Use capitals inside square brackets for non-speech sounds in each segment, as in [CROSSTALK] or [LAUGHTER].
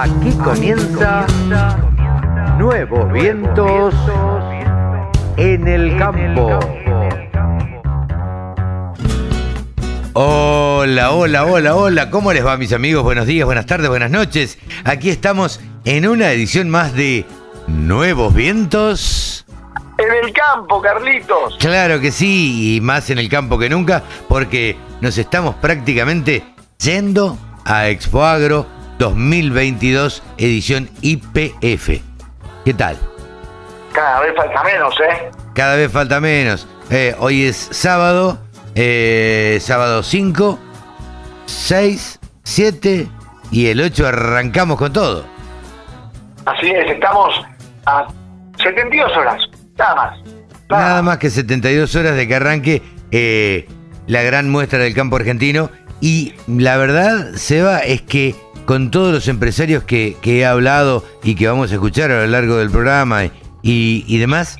Aquí comienza Nuevos Vientos en el Campo. Hola, hola, hola, hola. ¿Cómo les va, mis amigos? Buenos días, buenas tardes, buenas noches. Aquí estamos en una edición más de Nuevos Vientos. En el campo, Carlitos. Claro que sí, y más en el campo que nunca, porque nos estamos prácticamente yendo a Expo Agro 2022 edición IPF. ¿Qué tal? Cada vez falta menos, ¿eh? Cada vez falta menos. Eh, hoy es sábado, eh, sábado 5, 6, 7 y el 8 arrancamos con todo. Así es, estamos a 72 horas, nada más. Nada más que 72 horas de que arranque eh, la gran muestra del campo argentino. Y la verdad, Seba, es que con todos los empresarios que, que he hablado y que vamos a escuchar a lo largo del programa y, y demás,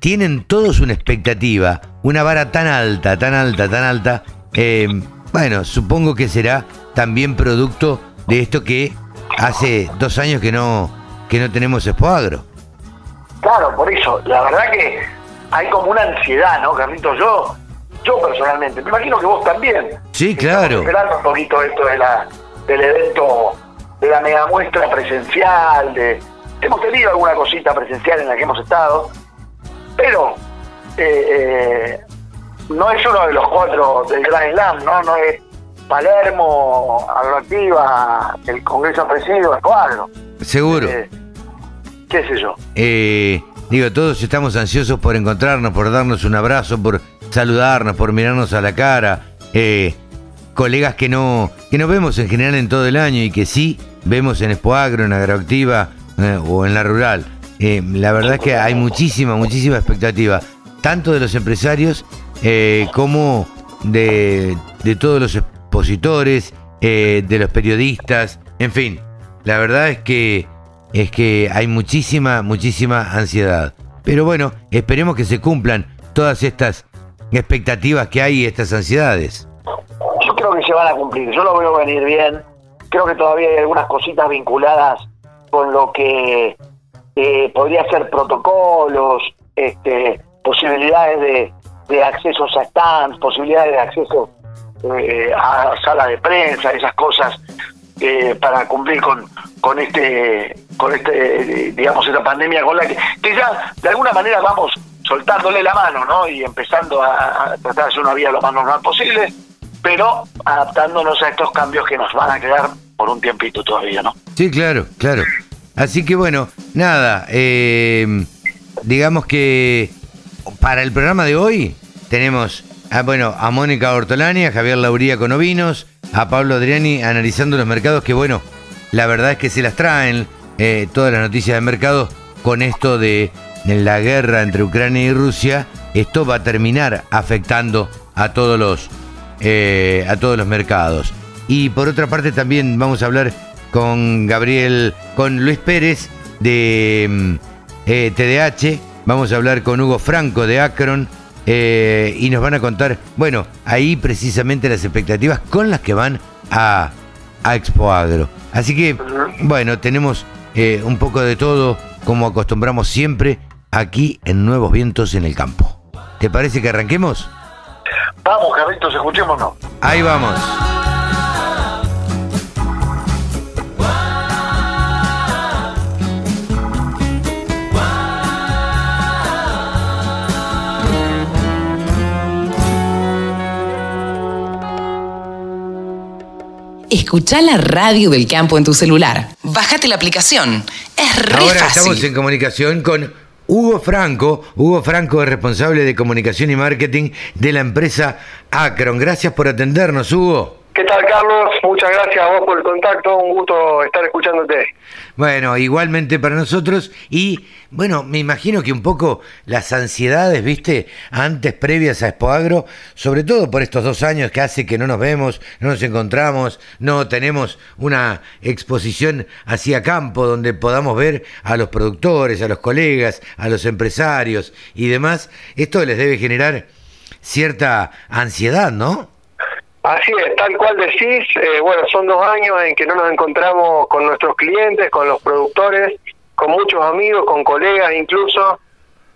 tienen todos una expectativa, una vara tan alta, tan alta, tan alta. eh, bueno, supongo que será también producto de esto que hace dos años que no, que no tenemos Expo Agro. Claro, por eso, la verdad que hay como una ansiedad, ¿no, Carlitos? Yo, yo personalmente, me imagino que vos también. Sí, claro. Esperando un poquito esto de la, del evento, de la mega muestra presencial, de... Hemos tenido alguna cosita presencial en la que hemos estado, pero eh, eh, no es uno de los cuatro del Gran Slam, ¿no? No es Palermo, Agroactiva, el Congreso Presidio, el Cuadro. Seguro. Eh, qué sé yo. Digo, todos estamos ansiosos por encontrarnos, por darnos un abrazo, por saludarnos, por mirarnos a la cara. Eh, colegas que no, que no vemos en general en todo el año y que sí vemos en Expo Agro, en Agroactiva eh, o en la rural. Eh, la verdad es que hay muchísima, muchísima expectativa, tanto de los empresarios eh, como de, de todos los expositores, eh, de los periodistas, en fin. La verdad es que es que hay muchísima, muchísima ansiedad. Pero bueno, esperemos que se cumplan todas estas expectativas que hay y estas ansiedades. Se van a cumplir, yo lo veo venir bien. Creo que todavía hay algunas cositas vinculadas con lo que eh, podría ser protocolos, este, posibilidades de, de accesos a stands, posibilidades de acceso eh, a sala de prensa, esas cosas eh, para cumplir con, con este, con este, digamos, esta pandemia con la que, que ya de alguna manera vamos soltándole la mano, ¿no? Y empezando a, a tratar de hacer una vida lo más normal posible, pero adaptándonos a estos cambios que nos van a quedar por un tiempito todavía, ¿no? Sí, claro, claro. Así que bueno, nada, eh, digamos que para el programa de hoy tenemos a, bueno, a Mónica Ortolani, a Javier Lauría con ovinos, a Pablo Adriani analizando los mercados que bueno, la verdad es que se las traen eh, todas las noticias de mercado con esto de, de la guerra entre Ucrania y Rusia. Esto va a terminar afectando a todos los, eh, a todos los mercados. Y por otra parte también vamos a hablar con Gabriel, con Luis Pérez de mm, eh, TDH, vamos a hablar con Hugo Franco de Akron eh, y nos van a contar, bueno, ahí precisamente las expectativas con las que van a, a Expo Agro. Así que, bueno, tenemos eh, un poco de todo como acostumbramos siempre aquí en Nuevos Vientos en el Campo. ¿Te parece que arranquemos? Vamos, Carlitos, escuchémonos. Ahí vamos. Escucha la radio del campo en tu celular. Bájate la aplicación. Es re Ahora fácil. estamos en comunicación con Hugo Franco. Hugo Franco es responsable de comunicación y marketing de la empresa Acron. Gracias por atendernos, Hugo. ¿Qué tal, Carlos? Muchas gracias a vos por el contacto. Un gusto estar escuchándote. Bueno, igualmente para nosotros y bueno, me imagino que un poco las ansiedades, viste, antes previas a Expo Agro, sobre todo por estos dos años que hace que no nos vemos, no nos encontramos, no tenemos una exposición hacia campo donde podamos ver a los productores, a los colegas, a los empresarios y demás, esto les debe generar cierta ansiedad, ¿no? Así es, tal cual decís, eh, bueno, son dos años en que no nos encontramos con nuestros clientes, con los productores, con muchos amigos, con colegas incluso.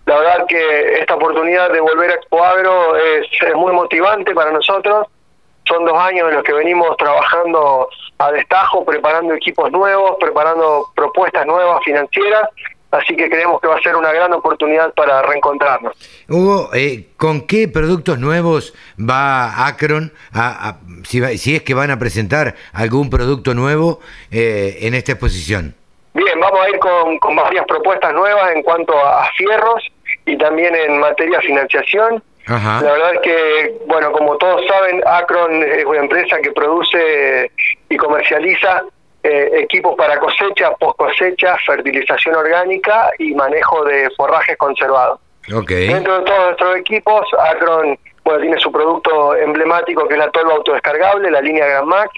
La verdad que esta oportunidad de volver a Expo Agro es, es muy motivante para nosotros. Son dos años en los que venimos trabajando a destajo, preparando equipos nuevos, preparando propuestas nuevas financieras así que creemos que va a ser una gran oportunidad para reencontrarnos. Hugo, eh, ¿con qué productos nuevos va Acron, a, si, si, es que van a presentar algún producto nuevo eh, en esta exposición? Bien, vamos a ir con, con varias propuestas nuevas en cuanto a, fierros y también en materia de financiación. La verdad es que, bueno, como todos saben, Acron es una empresa que produce y comercializa eh, equipos para cosecha, post cosecha, fertilización orgánica y manejo de forrajes conservados. Dentro de todos nuestros equipos, Acron bueno, tiene su producto emblemático que es la tolva autodescargable, la línea Gran Max,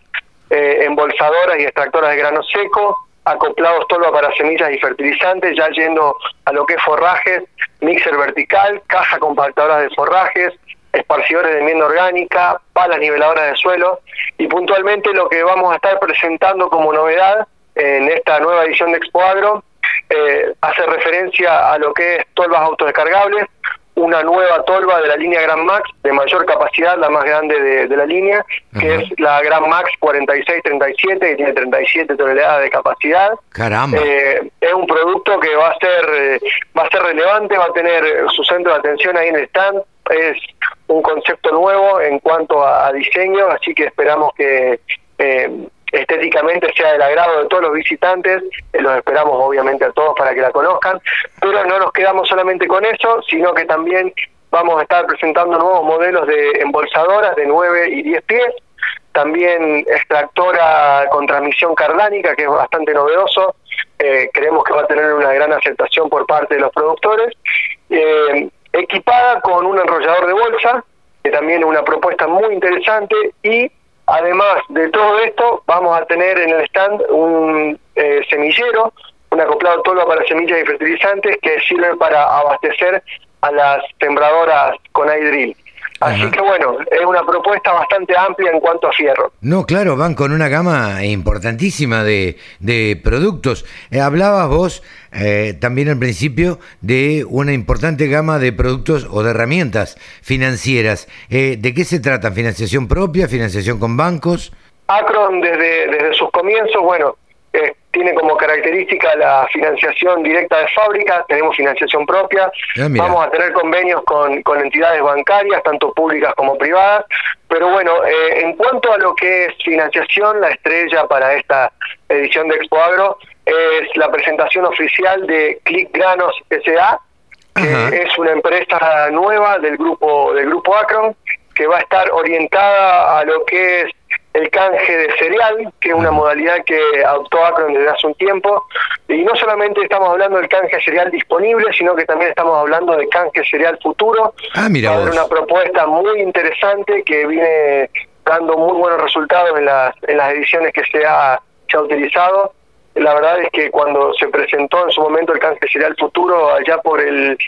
eh, embolsadoras y extractoras de grano seco, acoplados tolva para semillas y fertilizantes, ya yendo a lo que es forrajes, mixer vertical, caja compactadora de forrajes, esparcidores de enmienda orgánica, palas niveladoras de suelo y puntualmente lo que vamos a estar presentando como novedad en esta nueva edición de Expo Agro eh, hace referencia a lo que es tolvas autodescargables, una nueva tolva de la línea Gran Max de mayor capacidad, la más grande de, la línea, que es la Gran Max 4637, que tiene 37 toneladas de capacidad. Caramba. Eh, es un producto que va a ser eh, va a ser relevante, va a tener su centro de atención ahí en el stand. Es un concepto nuevo en cuanto a, diseño, así que esperamos que eh, estéticamente sea del agrado de todos los visitantes, eh, los esperamos obviamente a todos para que la conozcan, pero no nos quedamos solamente con eso, sino que también vamos a estar presentando nuevos modelos de embolsadoras de 9 y 10 pies, también extractora con transmisión cardánica, que es bastante novedoso, eh, creemos que va a tener una gran aceptación por parte de los productores, eh, equipada con un enrollador de bolsa, que también es una propuesta muy interesante, y además de todo esto, vamos a tener en el stand un eh, semillero, un acoplado todo para semillas y fertilizantes que sirve para abastecer a las sembradoras con iDrill. Así que bueno, es una propuesta bastante amplia en cuanto a fierro. No, claro, van con una gama importantísima de, de productos. Eh, hablabas vos eh, también al principio de una importante gama de productos o de herramientas financieras. Eh, ¿De qué se trata? ¿Financiación propia? ¿Financiación con bancos? Acron desde, desde sus comienzos, bueno, eh, tiene como característica la financiación directa de fábrica, tenemos financiación propia, ah, vamos a tener convenios con, con, entidades bancarias, tanto públicas como privadas, pero bueno, eh, en cuanto a lo que es financiación, la estrella para esta edición de Expo Agro es la presentación oficial de Click Granos SA, que es una empresa nueva del grupo, del grupo Acron, que va a estar orientada a lo que es el canje de cereal, que es una modalidad que adoptó Acron desde hace un tiempo. Y no solamente estamos hablando del canje cereal disponible, sino que también estamos hablando de canje cereal futuro. Ah, mira una propuesta muy interesante que viene dando muy buenos resultados en las, en las ediciones que se ha, se ha utilizado. La verdad es que cuando se presentó en su momento el canje cereal futuro, allá por el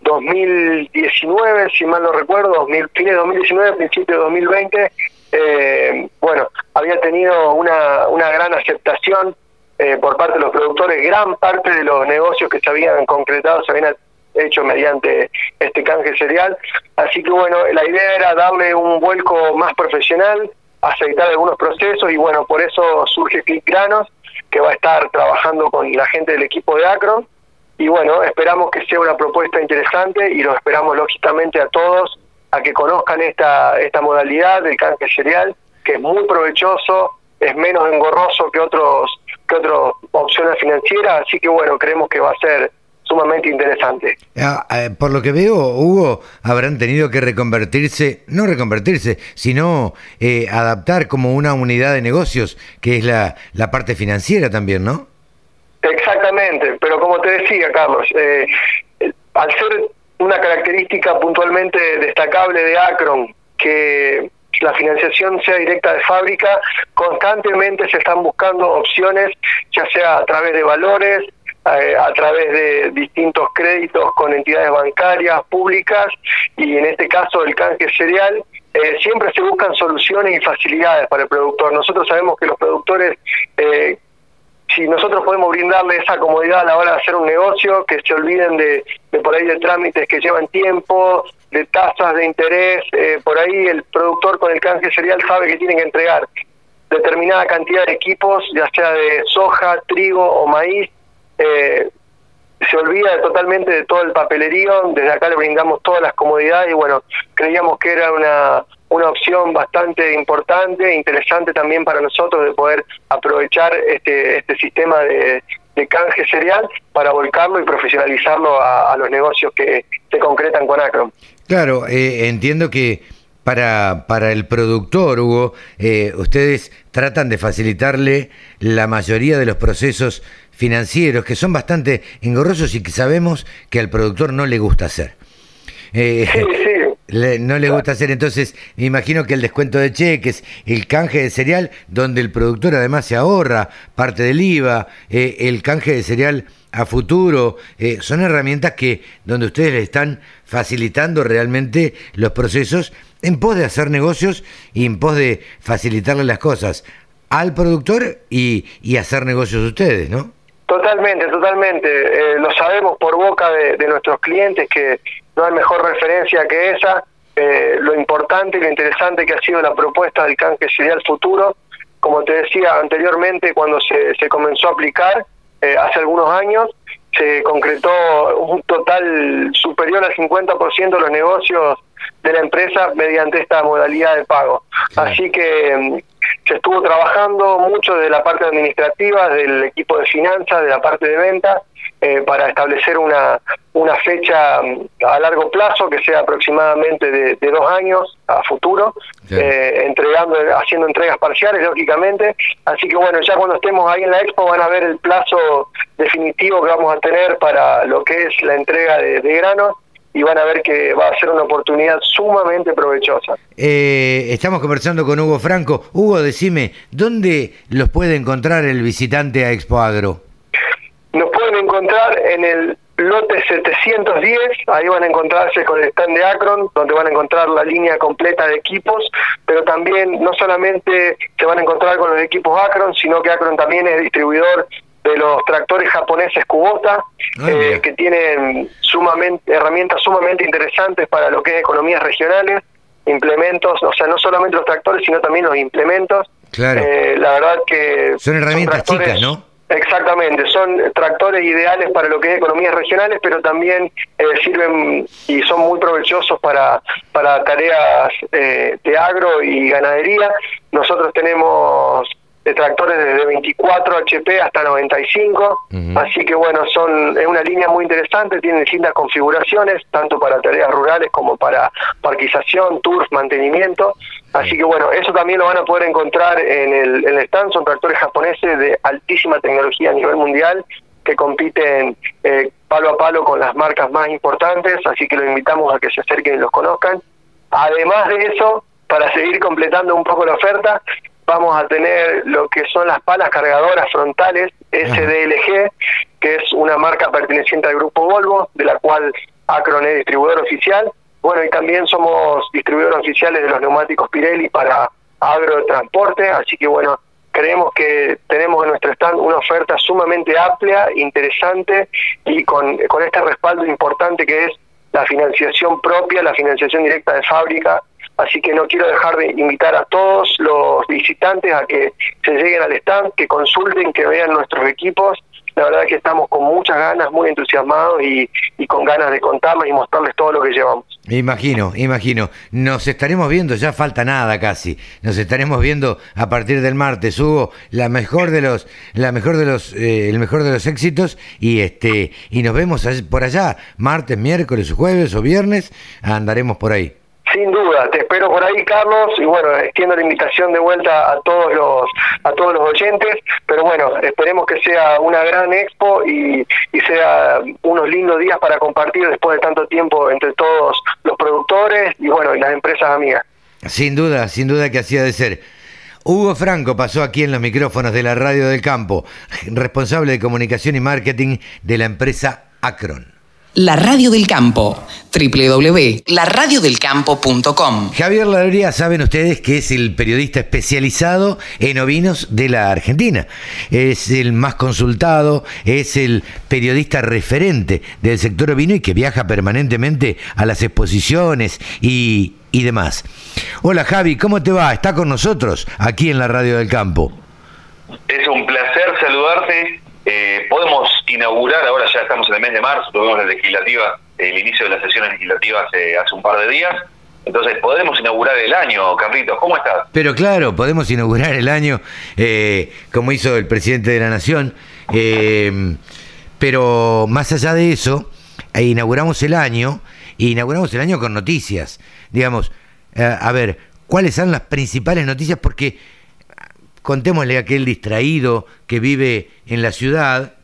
2019, si mal no recuerdo, 2000, fines de 2019, principio de 2020, eh, bueno, había tenido una, una gran aceptación eh, por parte de los productores, gran parte de los negocios que se habían concretado se habían hecho mediante este canje cereal, así que bueno, la idea era darle un vuelco más profesional, aceitar algunos procesos y bueno, por eso surge Click Granos, que va a estar trabajando con la gente del equipo de Acron, y bueno, esperamos que sea una propuesta interesante y lo esperamos lógicamente a todos a que conozcan esta, esta modalidad del canje cereal, que es muy provechoso, es menos engorroso que otros que otras opciones financieras, así que bueno, creemos que va a ser sumamente interesante. Ah, eh, por lo que veo, Hugo, habrán tenido que reconvertirse, no reconvertirse, sino eh, adaptar como una unidad de negocios, que es la, la parte financiera también, ¿no? Exactamente, pero como te decía, Carlos, eh, al ser una característica puntualmente destacable de Acron, que la financiación sea directa de fábrica, constantemente se están buscando opciones, ya sea a través de valores, eh, a través de distintos créditos con entidades bancarias, públicas, y en este caso el canje serial, eh, siempre se buscan soluciones y facilidades para el productor. Nosotros sabemos que los productores, eh, si nosotros podemos brindarle esa comodidad a la hora de hacer un negocio, que se olviden de, de por ahí de trámites que llevan tiempo, de tasas de interés, eh, por ahí el productor con el canje cereal sabe que tiene que entregar determinada cantidad de equipos, ya sea de soja, trigo o maíz, eh, se olvida totalmente de todo el papelerío, desde acá le brindamos todas las comodidades y bueno, creíamos que era una, una opción bastante importante, e interesante también para nosotros de poder aprovechar este, este sistema de, canje cereal para volcarlo y profesionalizarlo a, los negocios que se concretan con Acron. Claro, eh, entiendo que para, para el productor, Hugo, eh, ustedes tratan de facilitarle la mayoría de los procesos financieros que son bastante engorrosos y que sabemos que al productor no le gusta hacer. Eh, [LAUGHS] no le gusta hacer, entonces me imagino que el descuento de cheques, el canje de cereal, donde el productor además se ahorra parte del IVA, eh, el canje de cereal a futuro, eh, son herramientas que donde ustedes le están facilitando realmente los procesos en pos de hacer negocios y en pos de facilitarle las cosas al productor y, y hacer negocios ustedes, ¿no? Totalmente, totalmente. Eh, lo sabemos por boca de, nuestros clientes que no hay mejor referencia que esa. Eh, lo importante y lo interesante que ha sido la propuesta del canje cereal futuro. Como te decía anteriormente, cuando se, se comenzó a aplicar eh, hace algunos años, se concretó un total superior al 50% de los negocios de la empresa mediante esta modalidad de pago. Así que mm, se estuvo trabajando mucho de la parte administrativa, del equipo de finanzas, de la parte de venta, eh, para establecer una, una fecha mm, a largo plazo que sea aproximadamente de, dos años a futuro, eh, entregando, haciendo entregas parciales, lógicamente. Así que bueno, ya cuando estemos ahí en la expo van a ver el plazo definitivo que vamos a tener para lo que es la entrega de, de granos y van a ver que va a ser una oportunidad sumamente provechosa. Eh, estamos conversando con Hugo Franco. Hugo, decime, ¿dónde los puede encontrar el visitante a Expo Agro? Nos pueden encontrar en el lote 710, ahí van a encontrarse con el stand de Acron, donde van a encontrar la línea completa de equipos, pero también no solamente se van a encontrar con los equipos Acron, sino que Acron también es distribuidor de los tractores japoneses Kubota, ah, eh, que tienen sumamente herramientas sumamente interesantes para lo que es economías regionales, implementos, o sea, no solamente los tractores, sino también los implementos. Claro. Eh, la verdad que... Son herramientas chicas, ¿no? Exactamente, son tractores ideales para lo que es economías regionales, pero también eh, sirven y son muy provechosos para, para tareas de agro y ganadería. Nosotros tenemos de tractores desde 24 HP hasta 95, así que bueno, son es una línea muy interesante, tiene distintas configuraciones, tanto para tareas rurales como para parquización, turf, mantenimiento, así que bueno, eso también lo van a poder encontrar en el, en el stand, son tractores japoneses de altísima tecnología a nivel mundial, que compiten eh, palo a palo con las marcas más importantes, así que los invitamos a que se acerquen y los conozcan. Además de eso, para seguir completando un poco la oferta, vamos a tener lo que son las palas cargadoras frontales SDLG, que es una marca perteneciente al grupo Volvo, de la cual Acron es distribuidor oficial. Bueno, y también somos distribuidores oficiales de los neumáticos Pirelli para agrotransporte, así que bueno, creemos que tenemos en nuestro stand una oferta sumamente amplia, interesante y con, con este respaldo importante que es la financiación propia, la financiación directa de fábrica Así que no quiero dejar de invitar a todos los visitantes a que se lleguen al stand, que consulten, que vean nuestros equipos. La verdad es que estamos con muchas ganas, muy entusiasmados y, con ganas de contarles y mostrarles todo lo que llevamos. Imagino, imagino. Nos estaremos viendo, ya falta nada casi. Nos estaremos viendo a partir del martes. Hugo, la mejor de los, la mejor de los, eh, el mejor de los éxitos y este y nos vemos por allá martes, miércoles, jueves o viernes. Andaremos por ahí. Sin duda, te espero por ahí, Carlos, y bueno, extiendo la invitación de vuelta a todos los a todos los oyentes, pero bueno, esperemos que sea una gran expo y, y sea unos lindos días para compartir después de tanto tiempo entre todos los productores y bueno, y las empresas amigas. Sin duda, sin duda que así ha de ser. Hugo Franco pasó aquí en los micrófonos de la Radio del Campo, responsable de comunicación y marketing de la empresa Acron. La Radio del Campo www.laradiodelcampo.com Javier Lauría, saben ustedes que es el periodista especializado en ovinos de la Argentina. Es el más consultado, es el periodista referente del sector ovino y que viaja permanentemente a las exposiciones y, y demás. Hola Javi, ¿cómo te va? Está con nosotros aquí en la Radio del Campo. Es un placer saludarte eh, podemos inaugurar, ahora ya estamos en el mes de marzo, tuvimos la legislativa, el inicio de las sesiones legislativas hace, hace un par de días, entonces podemos inaugurar el año, Carlitos, ¿cómo estás? Pero claro, podemos inaugurar el año eh, como hizo el presidente de la Nación, eh, pero más allá de eso, inauguramos el año, e inauguramos el año con noticias, digamos, a ver, ¿cuáles son las principales noticias? Porque contémosle a aquel distraído que vive en la ciudad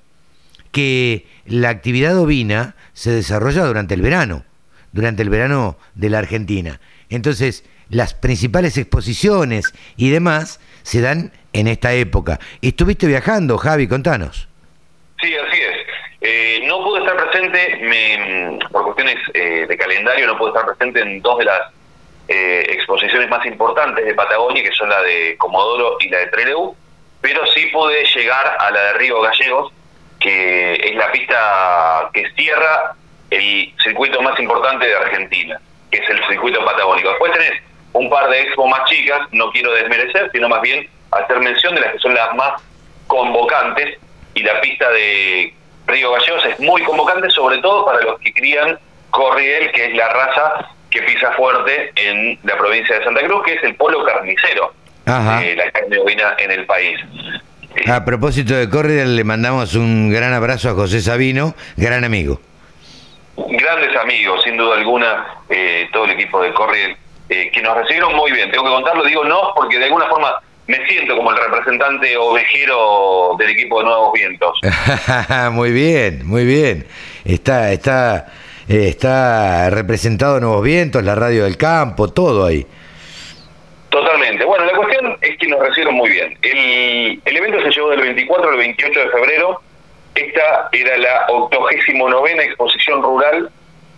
que la actividad ovina se desarrolla durante el verano, durante el verano de la Argentina. Entonces, las principales exposiciones y demás se dan en esta época. ¿Estuviste viajando, Javi? Contanos. Sí, así es. Eh, no pude estar presente, por cuestiones eh, de calendario, no pude estar presente en dos de las eh, exposiciones más importantes de Patagonia, que son la de Comodoro y la de Trelew, pero sí pude llegar a la de Río Gallegos, que es la pista que cierra el circuito más importante de Argentina, que es el circuito patagónico. Después tenés un par de expos más chicas, no quiero desmerecer, sino más bien hacer mención de las que son las más convocantes, y la pista de Río Gallegos es muy convocante, sobre todo para los que crían Corriel, que es la raza que pisa fuerte en la provincia de Santa Cruz, que es el polo carnicero de la carne ovina en el país. A propósito de Corriel, le mandamos un gran abrazo a José Sabino, gran amigo. Grandes amigos, sin duda alguna, eh, todo el equipo de Corriel, eh, que nos recibieron muy bien. Tengo que contarlo, digo no, porque de alguna forma me siento como el representante ovejero del equipo de Nuevos Vientos. [LAUGHS] muy bien, muy bien. Está, está eh, está representado Nuevos Vientos, la radio del campo, todo ahí. Totalmente. Bueno, la cuestión es que nos recibieron muy bien. El, evento se llevó del 24 al 28 de febrero. Esta era la 89 exposición rural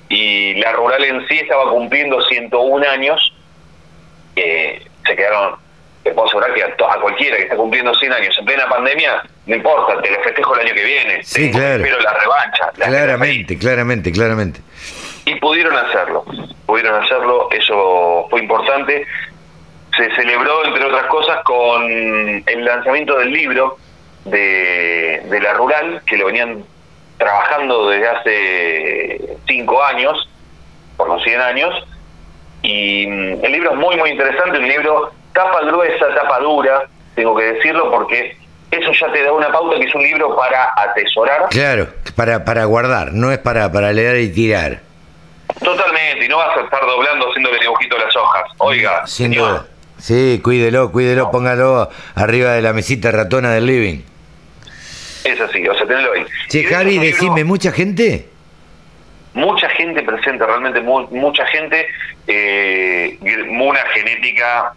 y la rural en sí estaba cumpliendo 101 años. Eh, se quedaron te puedo asegurar que a, cualquiera que está cumpliendo 100 años en plena pandemia, no importa, te lo festejo el año que viene. Sí, claro. Pero la revancha. claramente, claramente, claramente. Y pudieron hacerlo, pudieron hacerlo, eso fue importante. Se celebró, entre otras cosas, con el lanzamiento del libro de, de la Rural, que lo venían trabajando desde hace cinco años, por los 100 años, y mm, el libro es muy, muy interesante, un libro tapa gruesa, tapa dura, tengo que decirlo, porque eso ya te da una pauta que es un libro para atesorar. Claro, para, para guardar, no es para, para leer y tirar. Totalmente, y no vas a estar doblando haciéndole dibujito a las hojas. Oiga, sin duda. Sí, cuídelo, cuídelo, póngalo arriba de la mesita ratona del living. Es así, o sea, tenelo ahí. Che, Harry, decime, ¿mucha gente? Mucha gente presente, realmente mucha gente, eh, una genética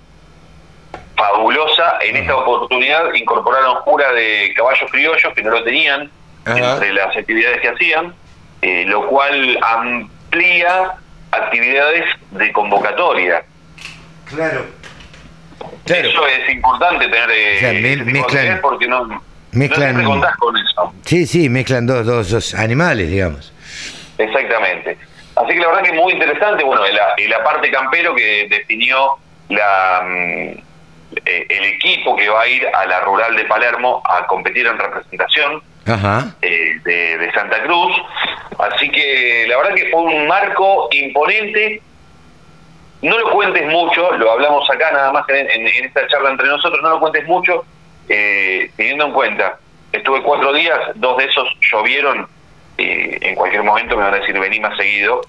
fabulosa. En esta oportunidad incorporaron jura de caballos criollos que no lo tenían entre las actividades que hacían, eh, lo cual amplía actividades de convocatoria. Claro. Eso es importante tener eh, porque no, mezclan, no contás con eso. Sí, sí, mezclan dos, dos, animales, digamos. Exactamente. Así que la verdad que es muy interesante, bueno, la, la parte campero que definió la, mm, eh, el equipo que va a ir a la rural de Palermo a competir en representación eh, de, Santa Cruz. Así que la verdad que fue un marco imponente. No lo cuentes mucho, lo hablamos acá nada más en, esta charla entre nosotros, no lo cuentes mucho, eh, teniendo en cuenta, estuve cuatro días, dos de esos llovieron, en cualquier momento me van a decir vení más seguido.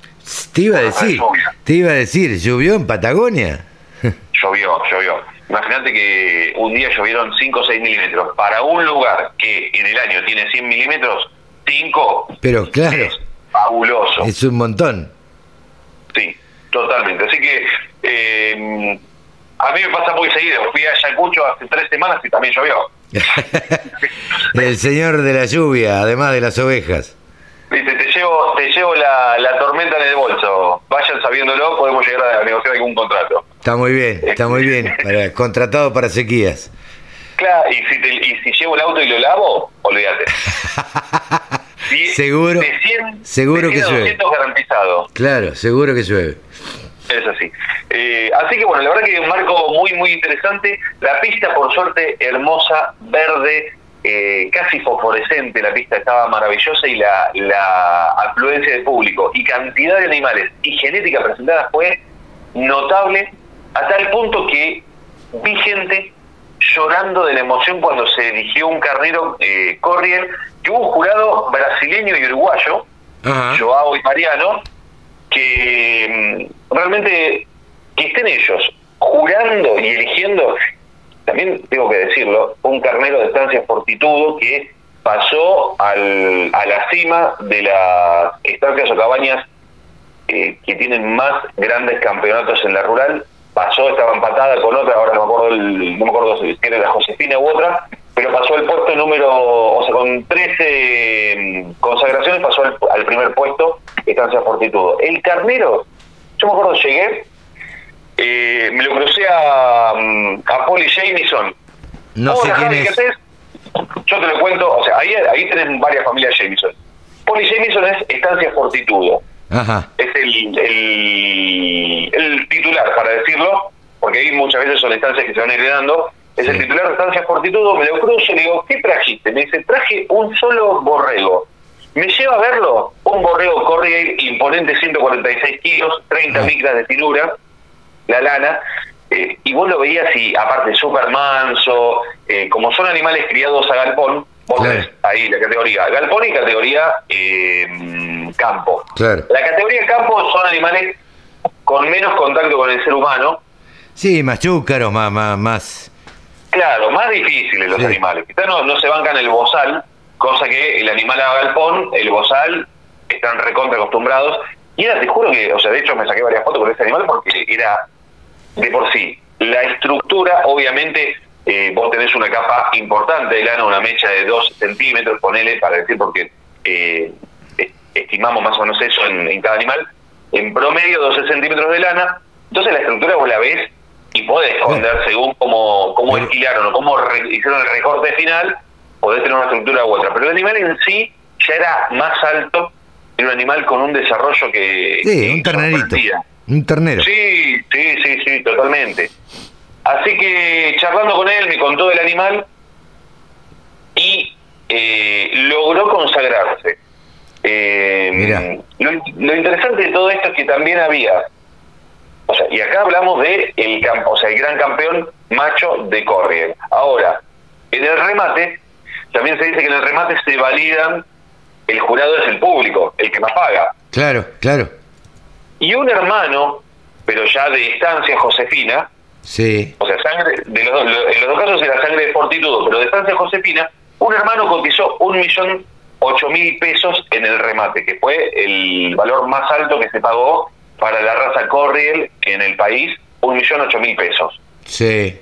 Te iba a decir, te iba a decir, ¿llovió en Patagonia? llovió, llovió. Imagínate que un día llovieron 5 o 6 milímetros. Para un lugar que en el año tiene 100 milímetros, 5 Pero claro, es fabuloso. Es un montón. Sí, totalmente. Así que eh, a mí me pasa muy seguido. Fui a Ayacucho hace tres semanas y también llovió. [LAUGHS] [LAUGHS] el señor de la lluvia, además de las ovejas. Te llevo, te llevo la, la tormenta en el bolso. Vayan sabiéndolo, podemos llegar a negociar algún contrato. Está muy bien, está muy bien. [LAUGHS] Para, contratado para sequías. Claro, y si, te, y si llevo el auto y lo lavo, olvídate. [LAUGHS] seguro, de 100, seguro de 100 que a llueve. 200 garantizado. Claro, seguro que llueve. Es así. Eh, así que bueno, la verdad que un marco muy, muy interesante. La pista, por suerte, hermosa, verde, eh, casi fosforescente. La pista estaba maravillosa y la, la afluencia de público y cantidad de animales y genética presentada fue notable a tal punto que vi gente llorando de la emoción cuando se eligió un carnero eh, Corriel, que hubo un jurado brasileño y uruguayo, Ajá. Joao y Mariano, que mm, realmente que estén ellos jurando y eligiendo, también tengo que decirlo, un carnero de estancia Fortitudo que pasó al, a la cima de las estancias o cabañas eh, que tienen más grandes campeonatos en la rural, pasó, estaba empatada con otra, ahora no me acuerdo, el- no me acuerdo si era la Josefina u otra, pero pasó el puesto número, o sea, con 13 mm, consagraciones pasó al, al primer puesto, Estancia Fortitudo. El carnero, yo me acuerdo, llegué, eh, me lo crucé a, mm, a Polly Jamison. No sé quién Javi, ¿qué es. haces? Yo te lo cuento, o sea, ahí, ahí tenés varias familias Jamison. Polly Jamison es Estancia Fortitudo Ajá. es el, el, el titular, para decirlo, porque ahí muchas veces son estancias que se van heredando. Es el titular de estancias Fortitudo, me lo cruzo y le digo, ¿qué trajiste? Me dice, traje un solo borrego. Me lleva a verlo, un borrego Corrier imponente, 146 kilos, 30 Ah. micras de finura, la lana, eh, y vos lo veías y aparte súper manso, eh, como son animales criados a galpón, vos Claro. ves ahí la categoría galpón y categoría eh, campo. Claro. La categoría campo son animales con menos contacto con el ser humano, Sí, más chúcaros, más, más, más. claro, más difíciles los Sí. animales. Quizás no, no se bancan el bozal, cosa que el animal a galpón, el bozal, están recontra acostumbrados. Y era, te juro que, o sea, de hecho me saqué varias fotos con este animal porque era de por sí. La estructura, obviamente, eh, vos tenés una capa importante de lana, una mecha de 2 centímetros, ponele, para decir, porque eh, es- estimamos más o menos eso en, en cada animal. En promedio, 12 centímetros de lana. Entonces la estructura vos la ves y podés esconder según cómo, cómo esquilaron o cómo re- hicieron el recorte final, podés tener una estructura u otra. Pero el animal en sí ya era más alto, era un animal con un desarrollo que... Sí, que un ternerito. sorprendía. Un ternero. Sí, sí, sí, sí, totalmente. Así que charlando con él me contó del animal y eh, logró consagrarse. Eh, Mirá. Lo, lo interesante de todo esto es que también había, o sea, y acá hablamos de el campo, o sea, el gran campeón macho de Corrier. Ahora, en el remate, también se dice que en el remate se validan, el jurado es el público, el que más paga. Claro, claro. Y un hermano, pero ya de estancia Josefina, Sí. o sea, sangre, de los, en los dos casos era sangre de fortitudo, pero de estancia Josefina, un hermano cotizó un millón ocho mil pesos en el remate, que fue el valor más alto que se pagó para la raza Corriel en el país, un millón ocho mil pesos. Sí.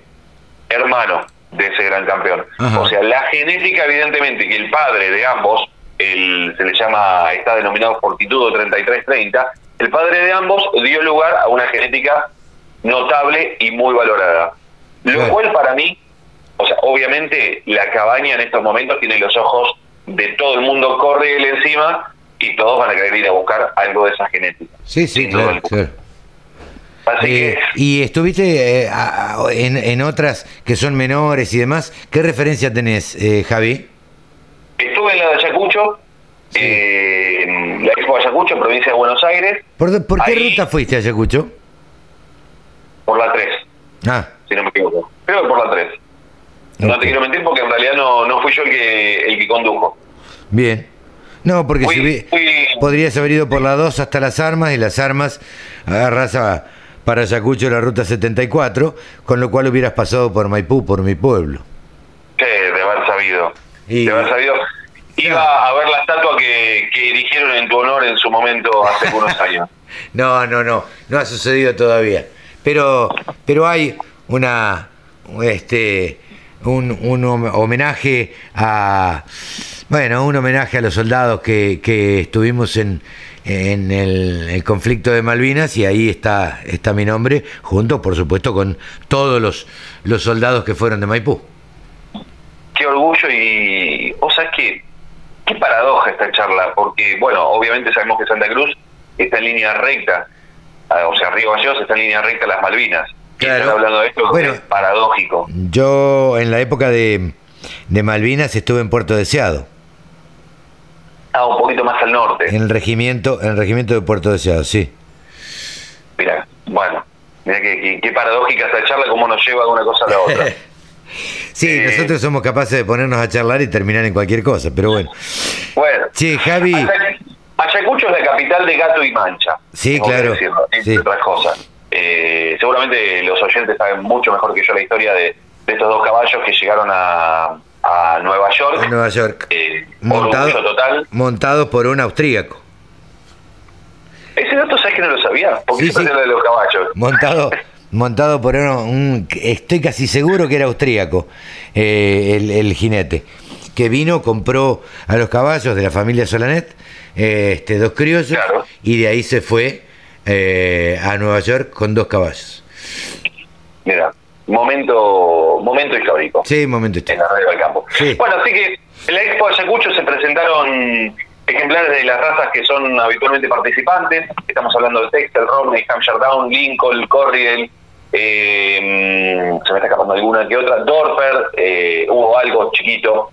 Hermano de ese gran campeón. Ajá. O sea, la genética, evidentemente, que el padre de ambos, el, se le llama, está denominado Fortitudo 3330, el padre de ambos dio lugar a una genética notable y muy valorada. Lo cual para mí, o sea, obviamente la cabaña en estos momentos tiene los ojos de todo el mundo, corre él encima y todos van a querer ir a buscar algo de esa genética. Sí, sí, claro, claro. Así Eh, que y estuviste eh, a- a- en, en otras que son menores y demás. ¿Qué referencia tenés, eh, Javi? estuve en la de Ayacucho, Sí. eh, la Expo Ayacucho, provincia de Buenos Aires, ¿Por, por qué Ahí- ruta fuiste a Ayacucho? por la 3. Ah, si no me equivoco. Creo que por la 3. No te quiero mentir porque en realidad no, no fui yo el que, el que condujo. bien. No, porque Fui- si fui- podrías haber ido por la 2 hasta las armas y las armas agarras a, para Ayacucho la ruta 74, con lo cual hubieras pasado por Maipú, por mi pueblo. Sí, de haber sabido. Y- De haber sabido. Iba a ver la estatua que, que erigieron en tu honor en su momento hace unos años. [LAUGHS] No, no, no, no ha sucedido todavía. Pero, pero hay una, este, un, un homenaje a, bueno, un homenaje a los soldados que, que estuvimos en, en el, conflicto de Malvinas y ahí está, está mi nombre, junto por supuesto con todos los, los soldados que fueron de Maipú. Qué orgullo y, o sea, que qué paradoja esta charla, porque bueno, obviamente sabemos que Santa Cruz está en línea recta, ah, o sea, Río Gallegos está en línea recta a las Malvinas. Claro. hablando de esto, es paradójico. Yo en la época de, de Malvinas estuve en Puerto Deseado. Ah, un poquito más al norte. En el regimiento, en el regimiento de Puerto Deseado, sí. Mira, bueno, mira qué, paradójica esta charla, cómo nos lleva de una cosa a la otra. [LAUGHS] sí, eh, nosotros somos capaces de ponernos a charlar y terminar en cualquier cosa, pero bueno. Bueno. Sí, Javi. Ayacucho es la capital de Gato y Mancha. Sí, claro. entre otras cosas. Eh, seguramente los oyentes saben mucho mejor que yo la historia de estos dos caballos que llegaron a, a Nueva York. A Nueva York. Eh, montado, total. montado por un austríaco. Ese dato sabes que no lo sabía, porque sí, de los caballos. Montado, [LAUGHS] montado por un, estoy casi seguro que era austríaco, eh, el, jinete, que vino, compró a los caballos de la familia Solanet, eh, este, dos criollos, y de ahí se fue a Nueva York con dos caballos. Mira, momento momento histórico. Sí, momento histórico. En la radio del campo. Bueno, así que en la Expo Ayacucho se presentaron ejemplares de las razas que son habitualmente participantes. Estamos hablando de Texel, Romney, Hampshire Down, Lincoln, Corriel, eh, se me está escapando alguna que otra, Dorper, eh, hubo algo chiquito.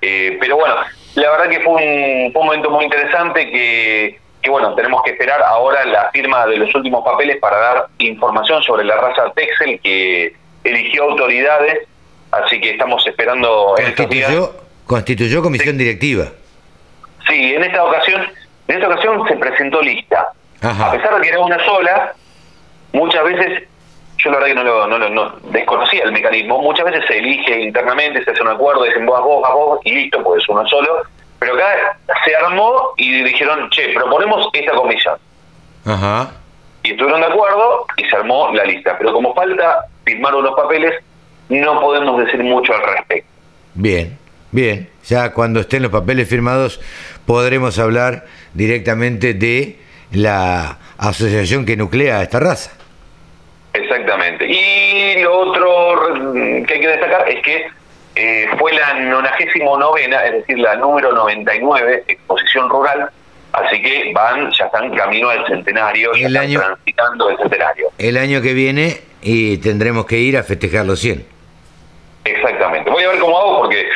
Eh, pero bueno, la verdad que fue un, fue un momento muy interesante que, que, bueno, tenemos que esperar ahora la firma de los últimos papeles para dar información sobre la raza Texel que eligió autoridades, así que estamos esperando... Constituyó, constituyó comisión directiva. Sí, en esta ocasión, en esta ocasión se presentó lista. A pesar de que era una sola, muchas veces, yo la verdad que no, lo, no, no, desconocía el mecanismo, muchas veces se elige internamente, se hace un acuerdo, dicen vos, vos, vos, y listo, pues uno solo. Pero acá se armó y dijeron, che, proponemos esta comisión. Ajá. Y estuvieron de acuerdo y se armó la lista. Pero como falta firmaron los papeles, no podemos decir mucho al respecto. Bien, bien. Ya cuando estén los papeles firmados podremos hablar directamente de la asociación que nuclea esta raza. Exactamente. Y lo otro que hay que destacar es que eh, fue la 99 novena, es decir, la número 99, exposición rural, así que van, ya están camino al centenario, ya están transitando el centenario. El año que viene y tendremos que ir a festejar los 100. Exactamente. Voy a ver cómo hago porque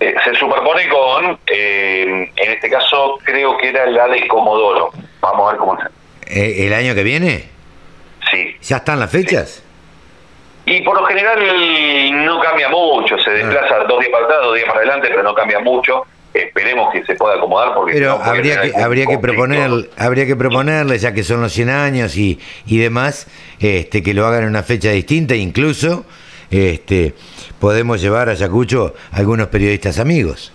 eh, se superpone con, eh, en este caso creo que era la de Comodoro. Vamos a ver cómo es. Eh, ¿El año que viene? Sí. ¿Ya están las fechas? Y por lo general no cambia mucho, se desplaza ah. dos días para atrás, dos días para adelante, pero no cambia mucho. Esperemos que se pueda acomodar porque pero habría que habría que proponer habría que proponerle ya que son los 100 años y, y demás este que lo hagan en una fecha distinta incluso este podemos llevar a Yacucho algunos periodistas amigos.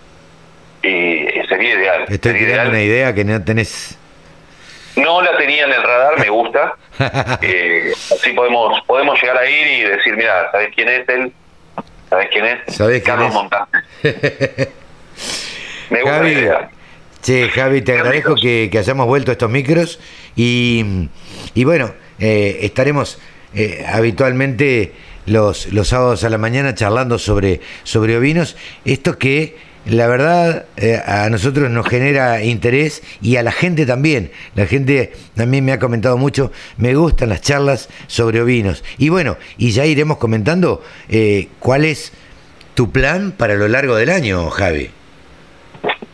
Y sería ideal estoy tirando una idea que no tenés. No la tenía en el radar me gusta eh, así podemos podemos llegar a ir y decir mira sabes quién es él sabes quién es ¿Sabés Carlos Montante [LAUGHS] Javi, Che, Javi, te agradezco que, hayamos vuelto a estos micros y, y bueno, eh, estaremos eh, habitualmente los, los sábados a la mañana charlando sobre, sobre ovinos. Esto que la verdad eh, a nosotros nos genera interés y a la gente también. La gente también me ha comentado mucho, me gustan las charlas sobre ovinos. Y bueno, y ya iremos comentando cuál es tu plan para lo largo del año, Javi.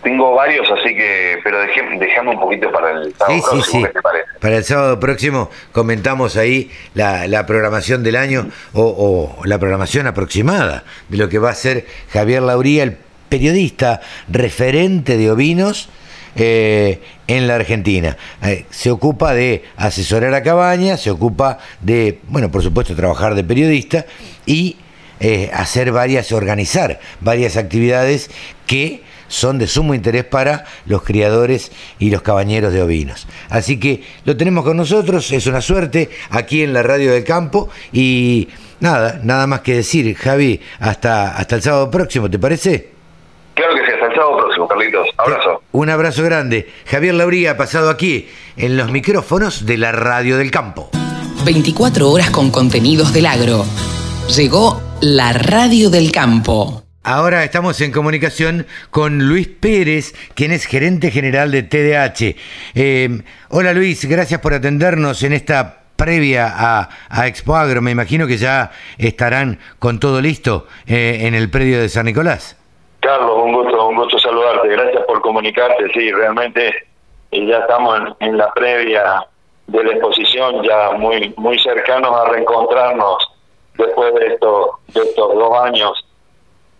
Tengo varios, así que, pero dejame un poquito para el sábado próximo, ¿qué te parece? Para el sábado próximo comentamos ahí la, la programación del año o, la programación aproximada de lo que va a ser Javier Lauría, el periodista referente de ovinos eh, en la Argentina. Eh, se ocupa de asesorar a cabaña, se ocupa de, bueno, por supuesto, trabajar de periodista y eh, hacer varias, organizar varias actividades que son de sumo interés para los criadores y los cabañeros de ovinos. Así que lo tenemos con nosotros, es una suerte aquí en la Radio del Campo y, nada, nada más que decir, Javi, hasta, hasta el sábado próximo, ¿te parece? Carlitos. Abrazo. Un abrazo grande. Javier Lauría ha pasado aquí en los micrófonos de la Radio del Campo. 24 horas con contenidos del agro. Llegó la Radio del Campo. Ahora estamos en comunicación con Luis Pérez, quien es gerente general de TDH. Eh, hola Luis, gracias por atendernos en esta previa a, a, Expo Agro. Me imagino que ya estarán con todo listo eh, en el predio de San Nicolás. Carlos, un gusto, comunicarte. Sí, realmente eh, ya estamos en, en la previa de la exposición, ya muy muy cercanos a reencontrarnos después de estos de estos dos años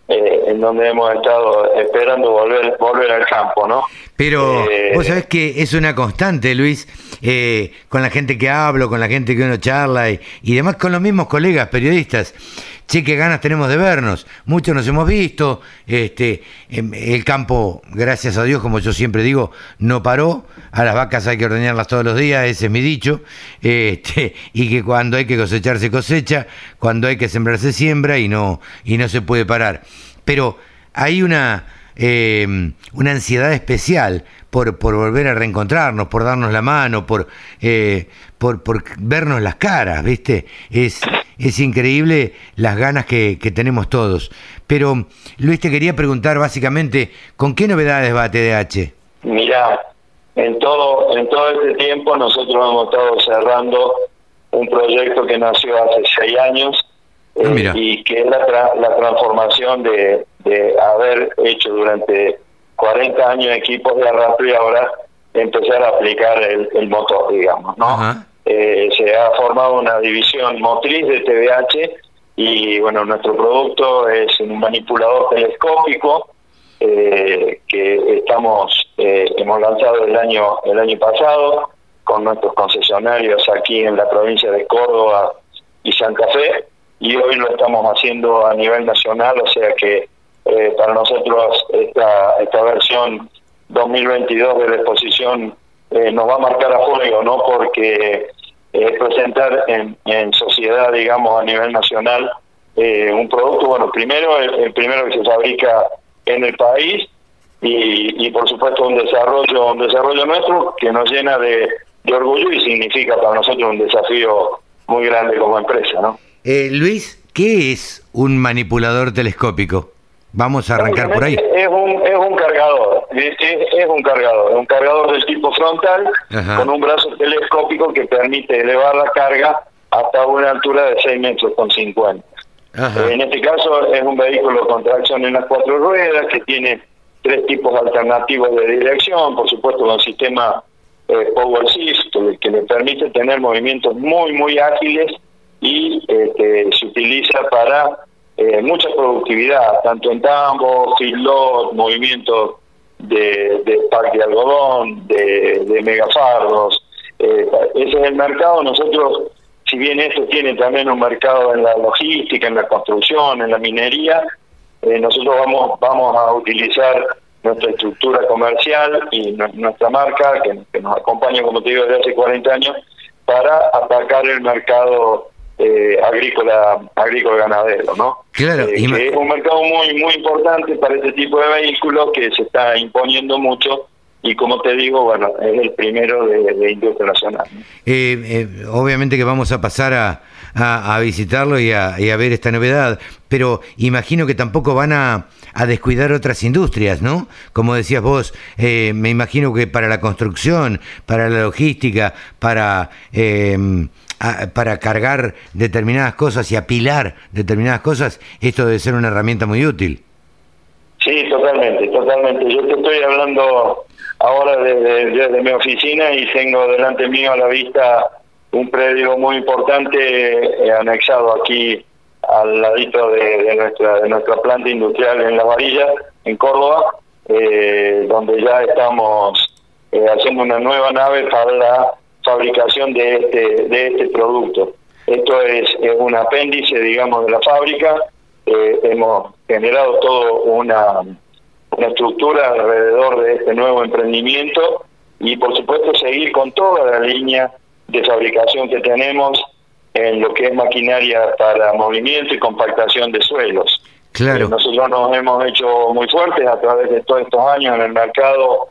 eh, en donde hemos estado esperando volver volver al campo, ¿no? Pero eh, vos sabés que es una constante, Luis, eh, con la gente que hablo, con la gente que uno charla y, y demás, con los mismos colegas periodistas. Che, qué ganas tenemos de vernos. Muchos nos hemos visto. Este, em, el campo, gracias a Dios, como yo siempre digo, no paró. A las vacas hay que ordeñarlas todos los días, ese es mi dicho. Este, [LAUGHS] y que cuando hay que cosechar se cosecha, cuando hay que sembrar se siembra y no, y no se puede parar. Pero hay una, eh, una ansiedad especial por, por volver a reencontrarnos, por darnos la mano, por, eh, por, por vernos las caras, ¿viste? Es, es increíble las ganas que, que, tenemos todos. Pero, Luis, te quería preguntar básicamente, ¿con qué novedades va TDH? Mira, en todo, en todo este tiempo nosotros hemos estado cerrando un proyecto que nació hace seis años eh, ah, y que es la, tra la transformación de, de haber hecho durante 40 años equipos de arrastre y ahora empezar a aplicar el, el motor, digamos, ¿no? Eh, se ha formado una división motriz de TVH y bueno, nuestro producto es un manipulador telescópico eh, que estamos eh, hemos lanzado el año el año pasado con nuestros concesionarios aquí en la provincia de Córdoba y Santa Fe y hoy lo estamos haciendo a nivel nacional, o sea que eh, para nosotros esta, esta versión 2022 de la exposición eh, nos va a marcar a fuego, ¿no? Porque eh, presentar en, en sociedad, digamos, a nivel nacional eh, un producto, bueno, primero el, primero que se fabrica en el país y, y por supuesto un desarrollo, un desarrollo nuestro que nos llena de, de orgullo y significa para nosotros un desafío muy grande como empresa, ¿no? Eh, Luis, ¿qué es un manipulador telescópico? Vamos a arrancar por ahí. Es un, es un cargador, es, es un cargador, un cargador del tipo frontal Ajá. con un brazo telescópico que permite elevar la carga hasta una altura de 6 metros con 50. Ajá. En este caso es un vehículo con tracción en las cuatro ruedas que tiene tres tipos alternativos de dirección, por supuesto con sistema eh, Power Shift que, le permite tener movimientos muy muy ágiles y este, se utiliza para eh, mucha productividad, tanto en tambo, filot, movimientos de, pack de algodón, de, de megafardos. Eh, ese es el mercado. Nosotros, si bien esto tiene también un mercado en la logística, en la construcción, en la minería, eh, nosotros vamos, vamos a utilizar nuestra estructura comercial y nuestra marca, que, que nos acompaña, como te digo, desde hace 40 años, para atacar el mercado eh, agrícola agrícola ganadero, ¿no? Claro, eh, que es un mercado muy muy importante para este tipo de vehículos que se está imponiendo mucho y como te digo, bueno, es el primero de, de industria nacional. Eh, eh, obviamente que vamos a pasar a, a, a visitarlo y a, y a, ver esta novedad, pero imagino que tampoco van a, a descuidar otras industrias, ¿no? Como decías vos, eh, me imagino que para la construcción, para la logística, para para cargar determinadas cosas y apilar determinadas cosas, esto debe ser una herramienta muy útil. Sí, totalmente, totalmente. Yo te estoy hablando ahora desde, mi oficina y tengo delante mío a la vista un predio muy importante eh, anexado aquí al ladito de, de, nuestra de nuestra planta industrial en La Varilla, en Córdoba, eh, donde ya estamos eh, haciendo una nueva nave para la fabricación de este, de este producto. Esto es, es un apéndice, digamos, de la fábrica. Eh, hemos generado toda una, una estructura alrededor de este nuevo emprendimiento y, por supuesto, seguir con toda la línea de fabricación que tenemos, eh, en lo que es maquinaria para movimiento y compactación de suelos. Claro. nosotros nos hemos hecho muy fuertes a través de todos estos años en el mercado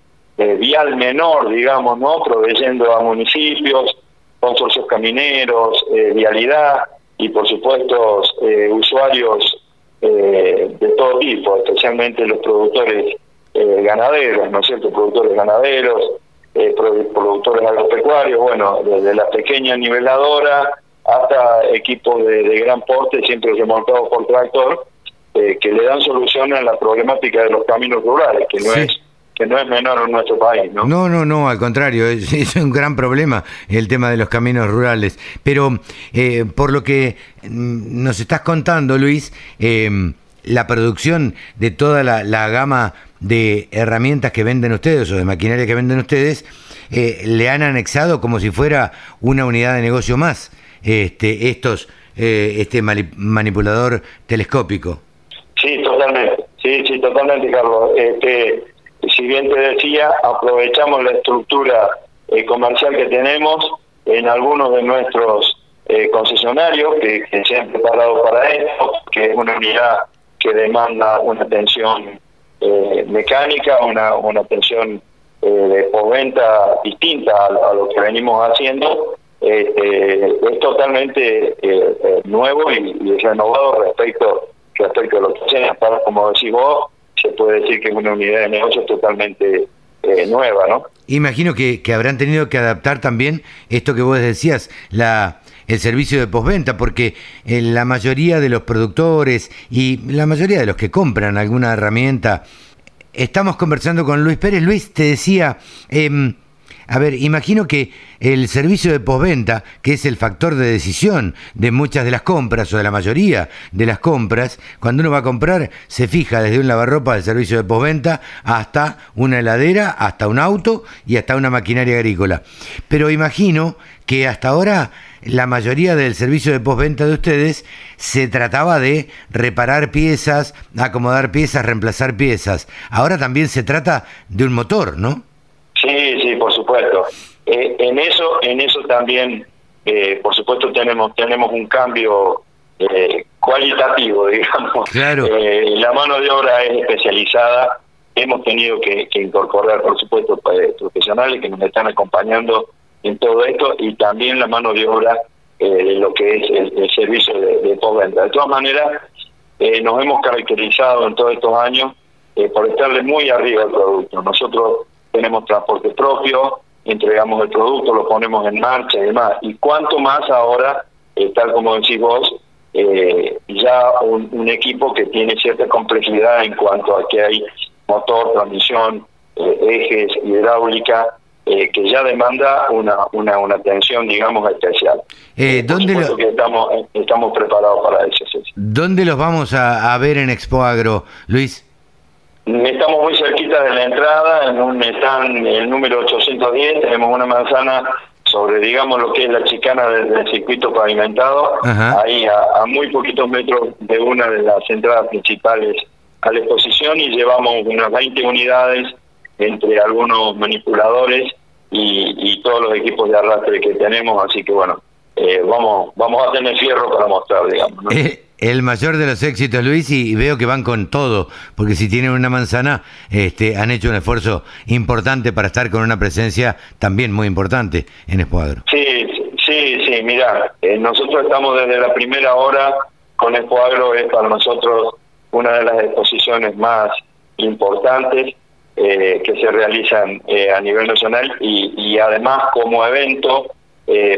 vial menor, digamos, ¿no? Proveyendo a municipios, consorcios camineros, vialidad y por supuesto usuarios de todo tipo, especialmente los productores ganaderos, ¿no es cierto? Productores ganaderos, eh, productores agropecuarios, bueno, desde la pequeña niveladora hasta equipos de, gran porte, siempre remolcados por tractor, eh, que le dan solución a la problemática de los caminos rurales, que no es que no es menor en nuestro país, ¿no? No, no, no, al contrario, [LAUGHS] es, un gran problema el tema de los caminos rurales. Pero eh, por lo que mm, nos estás contando, Luis, eh, la producción de toda la, la gama de herramientas que venden ustedes o de maquinaria que venden ustedes, eh, le han anexado como si fuera una unidad de negocio más este, estos, eh, este manipulador telescópico. Sí, totalmente, sí, sí, totalmente, Carlos. Este, si bien te decía, aprovechamos la estructura eh, comercial que tenemos en algunos de nuestros concesionarios que, se han preparado para esto, que es una unidad que demanda una atención eh, mecánica, una, una atención eh, de postventa distinta a, lo que venimos haciendo, este, es totalmente eh, nuevo y, renovado respecto, respecto a lo que hacemos. Como decís vos, puede decir que una unidad de negocio totalmente nueva, ¿no? Imagino que, que habrán tenido que adaptar también esto que vos decías, la el servicio de postventa, porque eh, la mayoría de los productores y la mayoría de los que compran alguna herramienta, estamos conversando con Luis Pérez. Luis, te decía, em, a ver, imagino que el servicio de postventa, que es el factor de decisión de muchas de las compras o de la mayoría de las compras, cuando uno va a comprar, se fija desde un lavarropa del servicio de postventa hasta una heladera, hasta un auto y hasta una maquinaria agrícola. Pero imagino que hasta ahora la mayoría del servicio de postventa de ustedes se trataba de reparar piezas, acomodar piezas, reemplazar piezas. Ahora también se trata de un motor, ¿no? Sí, sí, por supuesto. Eh, en eso, en eso también, eh, por supuesto, tenemos tenemos un cambio eh, cualitativo, [LAUGHS] digamos. Claro. la mano de obra es especializada. Hemos tenido que, incorporar, por supuesto, profesionales que nos están acompañando en todo esto y también la mano de obra de lo que es el, servicio de, de postventa. De todas maneras, nos hemos caracterizado en todos estos años por estarle muy arriba al producto. Nosotros tenemos transporte propio, entregamos el producto, lo ponemos en marcha y demás. Y cuanto más ahora, eh, tal como decís vos, eh, ya un, equipo que tiene cierta complejidad en cuanto a que hay motor, transmisión, eh, ejes, hidráulica, que ya demanda una, una, una atención, digamos, especial. ¿dónde que estamos, estamos preparados para eso. ¿Dónde los vamos a, a ver en Expo Agro, Luis? Estamos muy cerquita de la entrada, en un stand, el número 810, tenemos una manzana sobre, digamos, lo que es la chicana del, circuito pavimentado, ahí a, muy poquitos metros de una de las entradas principales a la exposición y llevamos unas 20 unidades entre algunos manipuladores y, todos los equipos de arrastre que tenemos, así que bueno, eh, vamos vamos a tener fierro para mostrar, digamos. ¿no? Eh, el mayor de los éxitos, Luis, y veo que van con todo, porque si tienen una manzana, este, han hecho un esfuerzo importante para estar con una presencia también muy importante en Espoagro. Sí, sí, sí, mira, eh, nosotros estamos desde la primera hora con Espoagro, es para nosotros una de las exposiciones más importantes eh, que se realizan eh, a nivel nacional y, y además como evento,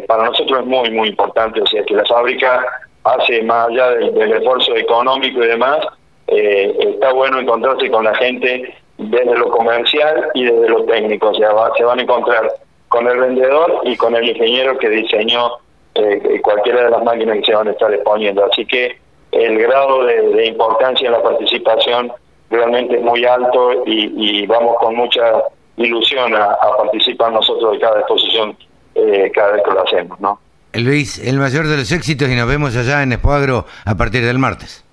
para nosotros es muy, muy importante, o sea que la fábrica hace más allá del, esfuerzo económico y demás, eh, está bueno encontrarse con la gente desde lo comercial y desde lo técnico, o sea, se van a encontrar con el vendedor y con el ingeniero que diseñó eh, cualquiera de las máquinas que se van a estar exponiendo. Así que el grado de, importancia en la participación realmente es muy alto y, vamos con mucha ilusión a, participar nosotros de cada exposición eh, cada vez que lo hacemos, ¿no? Luis, el mayor de los éxitos y nos vemos allá en Espoagro a partir del martes.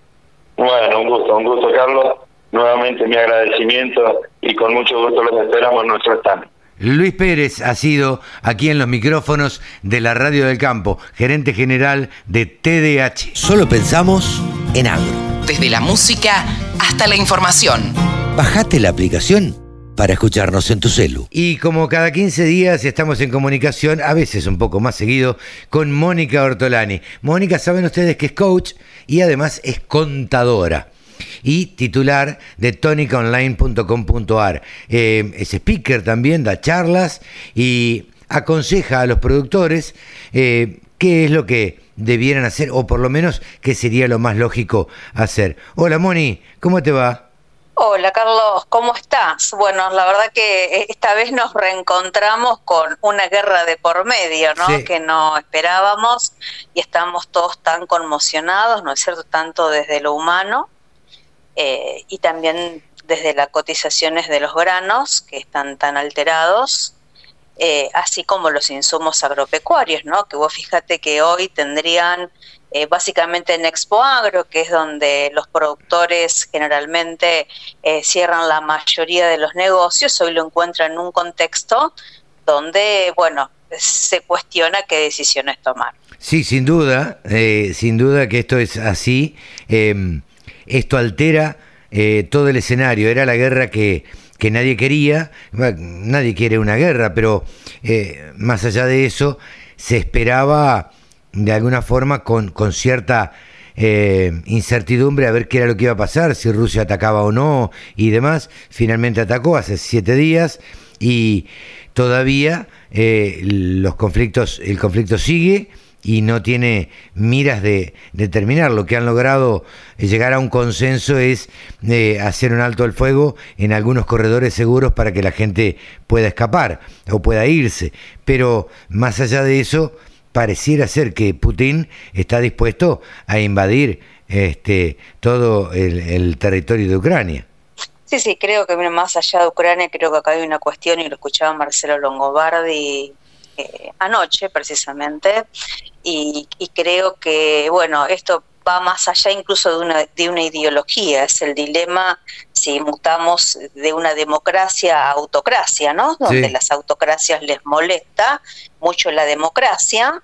Bueno, un gusto, un gusto, Carlos. Nuevamente mi agradecimiento y con mucho gusto los esperamos en nuestro stand. Luis Pérez ha sido aquí en los micrófonos de la Radio del Campo, gerente general de TDH. Solo pensamos en agro. Desde la música hasta la información. Bajate la aplicación para escucharnos en tu celu. Y como cada 15 días estamos en comunicación, a veces un poco más seguido, con Mónica Ortolani. Mónica, saben ustedes que es coach y además es contadora y titular de tonicaonline.com.ar. Eh, es speaker también, da charlas y aconseja a los productores eh, qué es lo que debieran hacer o por lo menos qué sería lo más lógico hacer. Hola Moni, ¿cómo te va? Hola Carlos, ¿cómo estás? Bueno, la verdad que esta vez nos reencontramos con una guerra de por medio, ¿no? Que no esperábamos y estamos todos tan conmocionados, ¿no es cierto? Tanto desde lo humano eh, y también desde las cotizaciones de los granos que están tan alterados, eh, así como los insumos agropecuarios, ¿no? Que vos fíjate que hoy tendrían eh, básicamente en Expo Agro, que es donde los productores generalmente cierran la mayoría de los negocios, hoy lo encuentran en un contexto donde, bueno, se cuestiona qué decisiones tomar. Sí, sin duda, sin duda que esto es así. Em, esto altera eh, todo el escenario. Era la guerra que, nadie quería, nadie quiere una guerra, pero eh, más allá de eso, se esperaba de alguna forma con, con cierta eh, incertidumbre a ver qué era lo que iba a pasar, si Rusia atacaba o no y demás. Finalmente atacó hace siete días y todavía los conflictos, el conflicto sigue y no tiene miras de, terminar. Lo que han logrado llegar a un consenso es eh, hacer un alto al fuego en algunos corredores seguros para que la gente pueda escapar o pueda irse. Pero más allá de eso, pareciera ser que Putin está dispuesto a invadir este, todo el, territorio de Ucrania. Sí, sí, creo que más allá de Ucrania, creo que acá hay una cuestión, y lo escuchaba Marcelo Longobardi eh, anoche precisamente, y, creo que, bueno, esto va más allá incluso de una, de una ideología, es el dilema si mutamos de una democracia a autocracia, ¿no? Donde las autocracias les molesta mucho la democracia.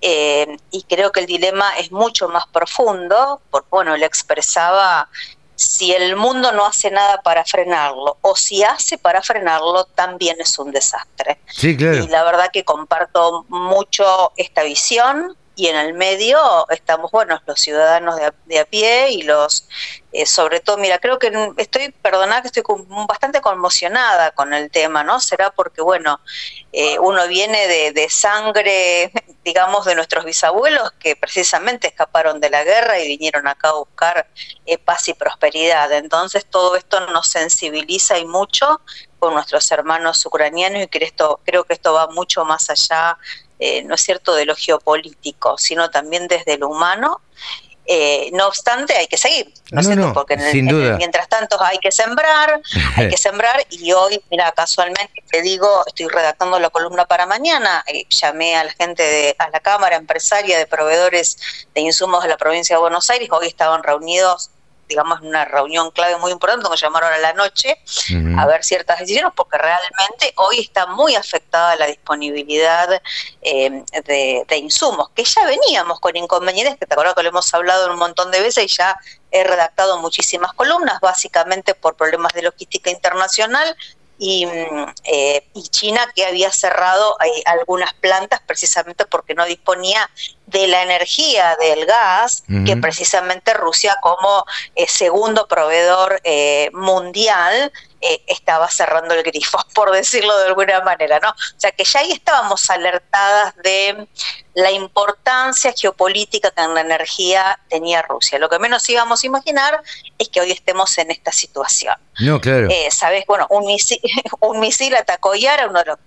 Eh, y creo que el dilema es mucho más profundo, porque bueno, él expresaba si el mundo no hace nada para frenarlo o si hace para frenarlo, también es un desastre. Sí, claro. Y la verdad que comparto mucho esta visión y en el medio estamos, bueno, los ciudadanos de a, pie y los, eh, sobre todo, mira, creo que estoy, perdonad que estoy bastante conmocionada con el tema, ¿no? Será porque, bueno, eh, uno viene de, de, sangre, digamos, de nuestros bisabuelos que precisamente escaparon de la guerra y vinieron acá a buscar eh, paz y prosperidad. Entonces todo esto nos sensibiliza y mucho con nuestros hermanos ucranianos y que esto, creo que esto va mucho más allá, eh, no es cierto, de lo geopolítico, sino también desde lo humano. Eh, no obstante, hay que seguir, ¿no, Porque mientras tanto hay que sembrar, hay que [LAUGHS] sembrar, y hoy, mira, casualmente te digo, estoy redactando la columna para mañana, eh, llamé a la gente de a la Cámara Empresaria de Proveedores de Insumos de la provincia de Buenos Aires, hoy estaban reunidos digamos, una reunión clave muy importante, nos llamaron a la noche a ver ciertas decisiones, porque realmente hoy está muy afectada la disponibilidad eh, de, insumos, que ya veníamos con inconvenientes, que te acuerdas que lo hemos hablado un montón de veces y ya he redactado muchísimas columnas, básicamente por problemas de logística internacional, y, mm, eh, y, China que había cerrado algunas plantas precisamente porque no disponía de la energía del gas que precisamente Rusia como eh, segundo proveedor eh, mundial eh, estaba cerrando el grifo, [LAUGHS] por decirlo de alguna manera, ¿no? O sea que ya ahí estábamos alertadas de la importancia geopolítica que en la energía tenía Rusia. Lo que menos íbamos a imaginar es que hoy estemos en esta situación. No, claro. Sabes, bueno, un misil, [LAUGHS] un misil atacó Yara, uno de los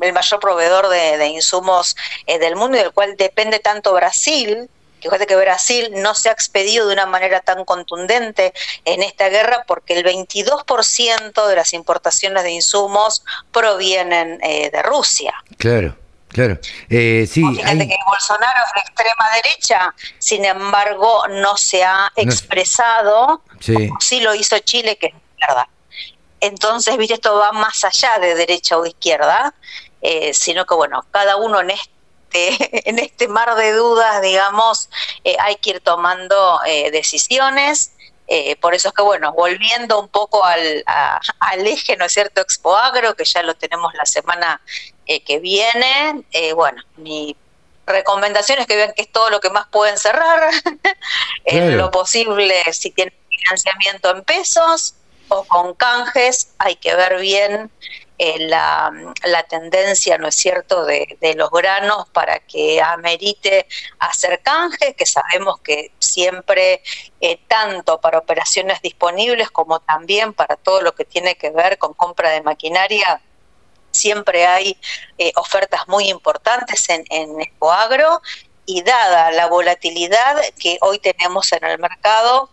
el mayor proveedor de, insumos eh, del mundo y del cual depende tanto Brasil, fíjate que Brasil no se ha expedido de una manera tan contundente en esta guerra porque el 22% de las importaciones de insumos provienen eh, de Rusia. Claro. Claro, eh, sí. Fíjate que Bolsonaro es de extrema derecha, sin embargo, no se ha expresado. Sí. sí lo hizo Chile, que es verdad entonces, viste, esto va más allá de derecha o izquierda, eh, sino que, bueno, cada uno en este, [LAUGHS] en este mar de dudas, digamos, eh, hay que ir tomando eh, decisiones. por eso es que, bueno, volviendo un poco al, [LAUGHS] al eje, ¿no es cierto?, Expo Agro, que ya lo tenemos la semana que viene, bueno, mi recomendación es que vean que es todo lo que más pueden cerrar, [LAUGHS] en lo posible, si tienen financiamiento en pesos, o con canjes, hay que ver bien eh, la, tendencia, ¿no es cierto?, de, los granos para que amerite hacer canje, que sabemos que siempre, eh, tanto para operaciones disponibles como también para todo lo que tiene que ver con compra de maquinaria, siempre hay eh, ofertas muy importantes en, en y dada la volatilidad que hoy tenemos en el mercado,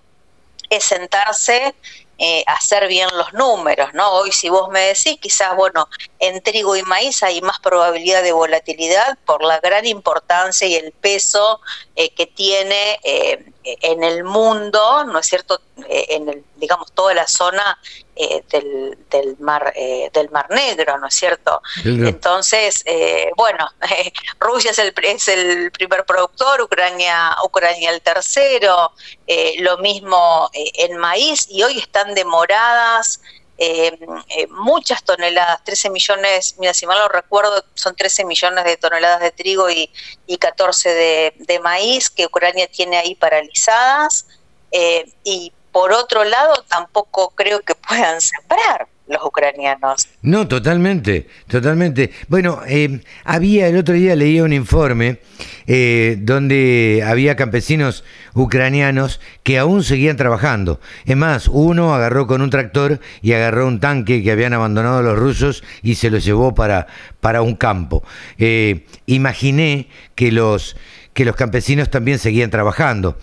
es sentarse eh, hacer bien los números, ¿no? Hoy si vos me decís, quizás, bueno, en trigo y maíz hay más probabilidad de volatilidad por la gran importancia y el peso eh, que tiene eh, en el mundo, ¿no es cierto? en el, digamos, toda la zona del, del, mar del mar Negro, ¿no es cierto? Entonces, bueno, [LAUGHS] Rusia es el, es el primer productor, Ucrania, Ucrania el tercero, lo mismo en maíz y hoy están demoradas eh, eh, muchas toneladas, 13 millones, mira, si mal no recuerdo, son 13 millones de toneladas de trigo y, y 14 de, de, maíz que Ucrania tiene ahí paralizadas. Eh, y por otro lado, tampoco creo que puedan sembrar los ucranianos. No, totalmente, totalmente. Bueno, eh, había el otro día leía un informe eh, donde había campesinos ucranianos que aún seguían trabajando. Es más, uno agarró con un tractor y agarró un tanque que habían abandonado los rusos y se lo llevó para, para un campo. Eh, imaginé que los, que los campesinos también seguían trabajando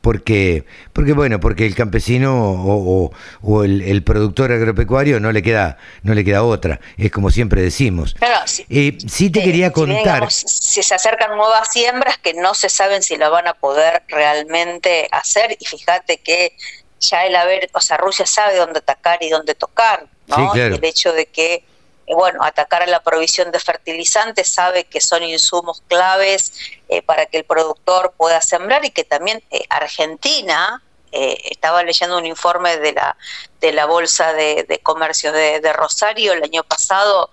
porque, porque bueno, porque el campesino o, o, el, productor agropecuario no le queda, no le queda otra, es como siempre decimos. Claro, sí, eh, te quería contar. Si, se acercan nuevas siembras que no se saben si la van a poder realmente hacer, y fíjate que ya el haber, o sea, Rusia sabe dónde atacar y dónde tocar, ¿no? el hecho de que eh, bueno, atacar a la provisión de fertilizantes, sabe que son insumos claves eh, para que el productor pueda sembrar y que también eh, Argentina, estaba leyendo un informe de la, de la Bolsa de, Comercio de, Rosario el año pasado,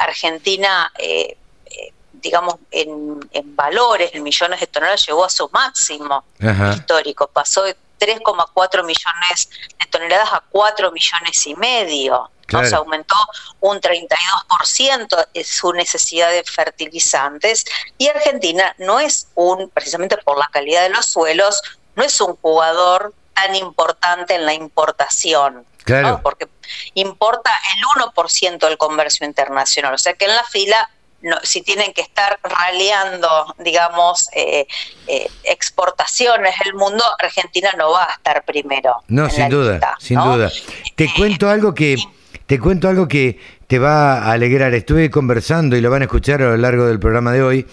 Argentina digamos, en, valores, en millones de toneladas, llegó a su máximo histórico. Pasó de 3,4 millones de toneladas a 4 millones y medio. Se aumentó un 32% su necesidad de fertilizantes y Argentina no es un, precisamente por la calidad de los suelos, no es un jugador tan importante en la importación. Claro. Porque importa el 1% del comercio internacional. O sea que en la fila no, si tienen que estar raleando, digamos, eh, eh, exportaciones del mundo, Argentina no va a estar primero. No, sin duda, sin duda. Te eh, cuento algo que te cuento algo que te va a alegrar. Estuve conversando y lo van a escuchar a lo largo del programa de hoy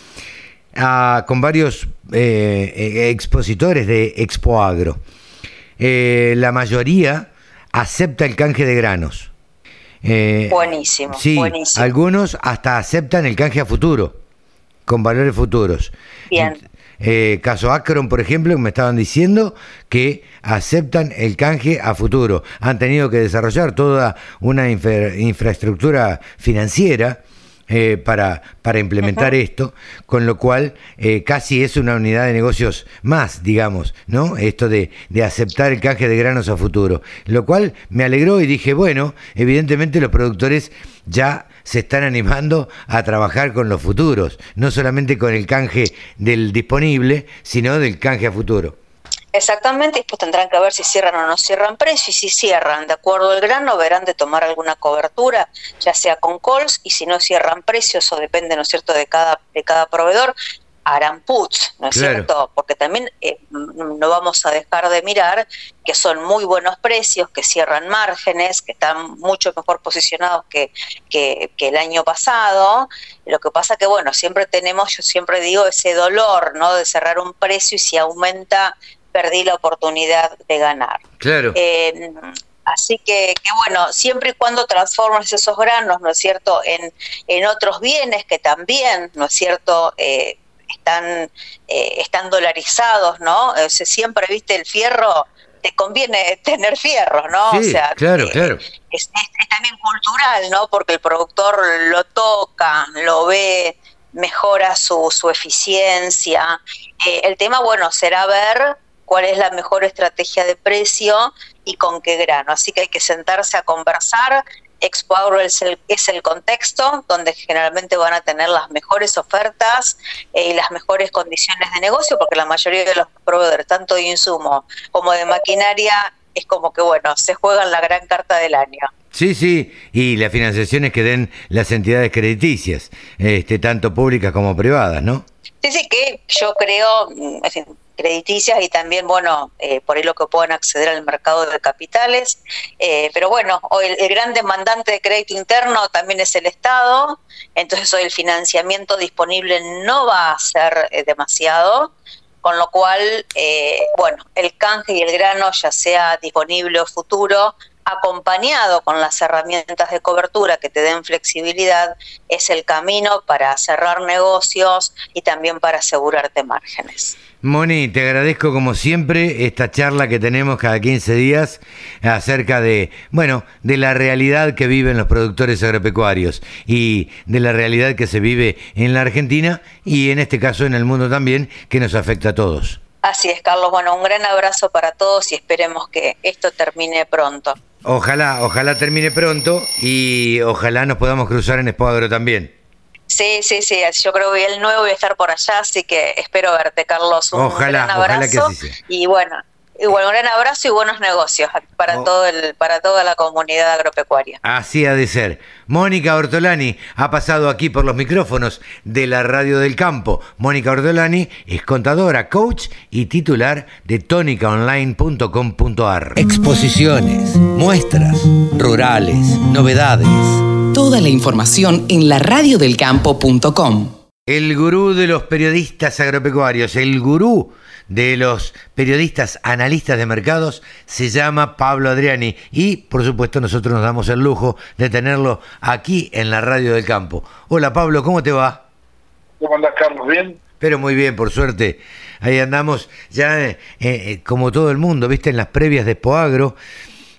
con varios expositores de Expo Agro. la mayoría acepta el canje de granos eh, buenísimo, sí, algunos hasta aceptan el canje a futuro, con valores futuros. Bien. Eh, caso Acron, por ejemplo, me estaban diciendo que aceptan el canje a futuro. Han tenido que desarrollar toda una infraestructura financiera eh, para, para implementar esto, con lo cual eh, casi es una unidad de negocios más, digamos, ¿no? Esto de, de aceptar el canje de granos a futuro. Lo cual me alegró y dije, bueno, evidentemente los productores ya se están animando a trabajar con los futuros, no solamente con el canje del disponible, sino del canje a futuro. Exactamente, y después tendrán que ver si cierran o no cierran precio, y si cierran de acuerdo al grano, verán de tomar alguna cobertura, ya sea con calls, y si no cierran precios, eso depende, ¿no es cierto?, de cada, de cada proveedor, harán puts, ¿no es cierto? Porque también eh, no vamos a dejar de mirar que son muy buenos precios, que cierran márgenes, que están mucho mejor posicionados que, que, que, el año pasado. Lo que pasa que, bueno, siempre tenemos, yo siempre digo, ese dolor, ¿no? De cerrar un precio y si aumenta perdí la oportunidad de ganar. Claro. Eh, Así que, que, bueno, siempre y cuando transformes esos granos, ¿no es cierto?, en, en otros bienes que también, ¿no es cierto?, eh, están, eh, están dolarizados, ¿no? siempre, viste, el fierro, te conviene [LAUGHS] tener fierro, ¿no? o sea, claro, eh, claro. Es, también cultural, ¿no? Porque el productor lo toca, lo ve, mejora su, su eficiencia. Eh, el tema, bueno, será ver cuál es la mejor estrategia de precio y con qué grano. Así que hay que sentarse a conversar Expo Agro es el, es el contexto donde generalmente van a tener las mejores ofertas eh, y las mejores condiciones de negocio, porque la mayoría de los proveedores, tanto de insumo como de maquinaria, es como que, bueno, se juegan la gran carta del año. Sí, sí, y las financiaciones que den las entidades crediticias, este, tanto públicas como privadas, ¿no? Sí, sí, que yo creo, mm, crediticias y también, bueno, eh, por ahí lo que puedan acceder al mercado de capitales. Eh, pero bueno, hoy el, gran demandante de crédito interno también es el Estado, entonces hoy el financiamiento disponible no va a ser eh, demasiado, con lo cual, bueno, el canje y el grano, ya sea disponible o futuro, acompañado con las herramientas de cobertura que te den flexibilidad, es el camino para cerrar negocios y también para asegurarte márgenes. Moni, te agradezco como siempre esta charla que tenemos cada 15 días acerca de, bueno, de la realidad que viven los productores agropecuarios y de la realidad que se vive en la Argentina y en este caso en el mundo también, que nos afecta a todos. Así es, Carlos. Bueno, un gran abrazo para todos y esperemos que esto termine pronto. Ojalá, ojalá termine pronto y ojalá nos podamos cruzar en Espadro también. Sí, sí, sí, yo creo que el nuevo voy a estar por allá, así que espero verte, Carlos. Un ojalá, gran abrazo. Ojalá que sí Y bueno, igual un gran abrazo y buenos negocios para, oh. todo el, para toda la comunidad agropecuaria. Así ha de ser. Mónica Ortolani ha pasado aquí por los micrófonos de la Radio del Campo. Mónica Ortolani es contadora, coach y titular de tónicaonline.com.ar. Exposiciones, muestras, rurales, novedades Toda la información en la radiodelcampo.com. El gurú de los periodistas agropecuarios, el gurú de los periodistas analistas de mercados se llama Pablo Adriani y por supuesto nosotros nos damos el lujo de tenerlo aquí en la radio del campo. Hola Pablo, ¿cómo te va? ¿Cómo andás Carlos? ¿Bien? Pero muy bien, por suerte. Ahí andamos ya eh, eh, como todo el mundo, viste, en las previas de Poagro